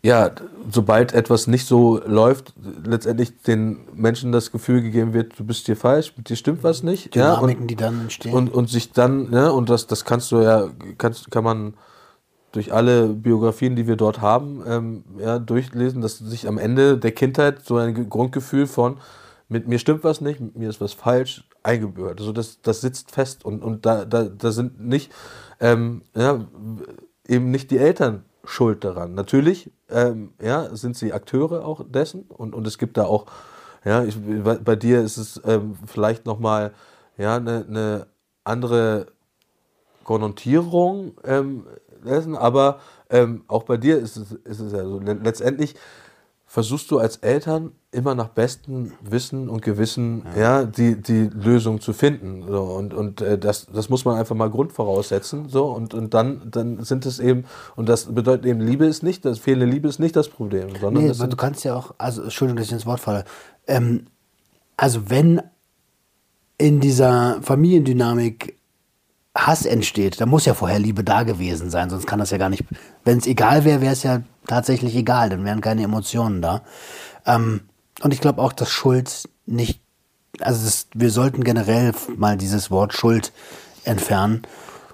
ja, sobald etwas nicht so läuft, letztendlich den Menschen das Gefühl gegeben wird, du bist hier falsch, mit dir stimmt was nicht. Ja, Dynamiken, und, die dann entstehen. und, und sich dann, ne, und das, das kannst du ja, kannst, kann man durch alle Biografien, die wir dort haben, ähm, ja, durchlesen, dass sich am Ende der Kindheit so ein Ge- Grundgefühl von, mit mir stimmt was nicht, mit mir ist was falsch, eingebürgert. Also das, das sitzt fest und, und da, da, da sind nicht, ähm, ja, eben nicht die Eltern schuld daran. Natürlich, ähm, ja, sind sie Akteure auch dessen und, und es gibt da auch, ja, ich, bei dir ist es ähm, vielleicht nochmal, ja, eine ne andere Konnotierung ähm, dessen, aber ähm, auch bei dir ist es, ist es ja so. Le- Letztendlich versuchst du als Eltern immer nach bestem Wissen und Gewissen ja. die, die Lösung zu finden. So, und und äh, das, das muss man einfach mal grundvoraussetzen. So, und, und dann, dann sind es eben, und das bedeutet eben, Liebe ist nicht, das fehlende Liebe ist nicht das Problem, sondern Nee, du kannst ja auch, also Entschuldigung, dass ich ins Wort falle. Ähm, also wenn in dieser Familiendynamik Hass entsteht, dann muss ja vorher Liebe da gewesen sein, sonst kann das ja gar nicht. Wenn es egal wäre, wäre es ja tatsächlich egal, dann wären keine Emotionen da. Ähm, und ich glaube auch, dass Schuld nicht, also das, wir sollten generell mal dieses Wort Schuld entfernen.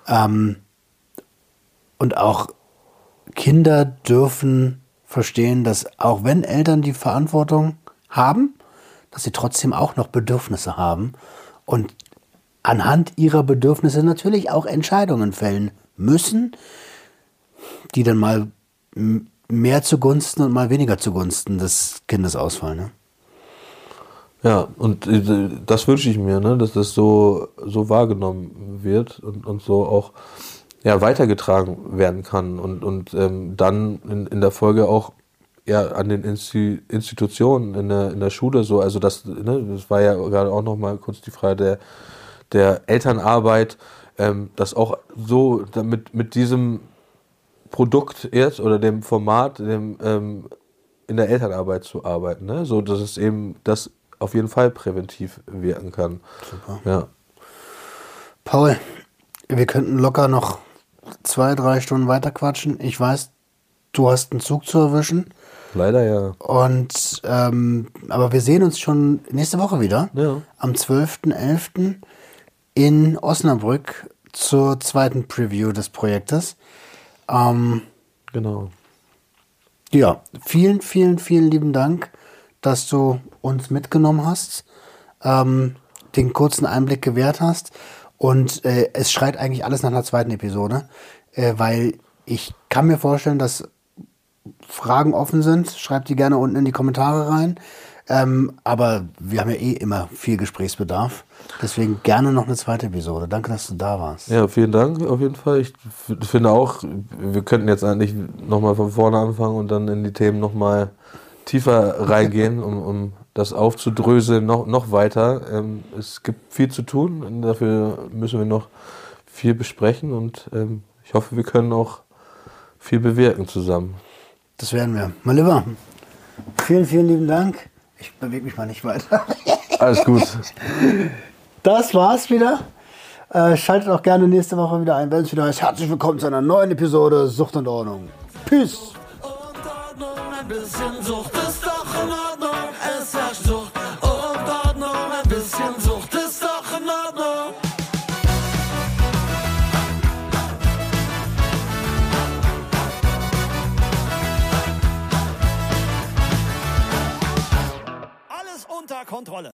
Ähm, und auch Kinder dürfen verstehen, dass auch wenn Eltern die Verantwortung haben, dass sie trotzdem auch noch Bedürfnisse haben und anhand ihrer Bedürfnisse natürlich auch Entscheidungen fällen müssen, die dann mal mehr zugunsten und mal weniger zugunsten des Kindes ausfallen. Ne? ja, und äh, das wünsche ich mir, ne, dass das so, so wahrgenommen wird und, und so auch ja, weitergetragen werden kann und, und ähm, dann in, in der Folge auch ja, an den Insti Institutionen in der, in der Schule so, also das, ne, das war ja gerade auch noch mal kurz die Frage der, der Elternarbeit, ähm, dass auch so damit mit diesem Produkt jetzt oder dem Format, dem ähm, in der Elternarbeit zu arbeiten, ne? so dass es eben das auf jeden Fall präventiv wirken kann. Super. Ja. Paul, wir könnten locker noch zwei, drei Stunden weiter quatschen. Ich weiß, du hast einen Zug zu erwischen. Leider ja. Und ähm, aber wir sehen uns schon nächste Woche wieder. Ja. Am 12.11. in Osnabrück zur zweiten Preview des Projektes. Ähm, Genau. ja, vielen, vielen, vielen lieben Dank, dass du uns mitgenommen hast, ähm, den kurzen Einblick gewährt hast. Und äh, es schreit eigentlich alles nach einer zweiten Episode, äh, weil ich kann mir vorstellen, dass Fragen offen sind. Schreibt die gerne unten in die Kommentare rein. Ähm, aber wir haben ja eh immer viel Gesprächsbedarf. Deswegen gerne noch eine zweite Episode. Danke, dass du da warst. Ja, vielen Dank auf jeden Fall. Ich finde auch, wir könnten jetzt eigentlich nochmal von vorne anfangen und dann in die Themen nochmal tiefer reingehen, um, um das aufzudröseln, noch, noch weiter. Ähm, es gibt viel zu tun dafür müssen wir noch viel besprechen und ähm, ich hoffe, wir können auch viel bewirken zusammen. Das werden wir. Mal lieber. Vielen, vielen lieben Dank. Ich bewege mich mal nicht weiter. Alles gut. das war's wieder. Äh, schaltet auch gerne nächste Woche wieder ein, wenn es wieder heißt. Herzlich willkommen zu einer neuen Episode Sucht und Ordnung. Peace! Alles unter Kontrolle.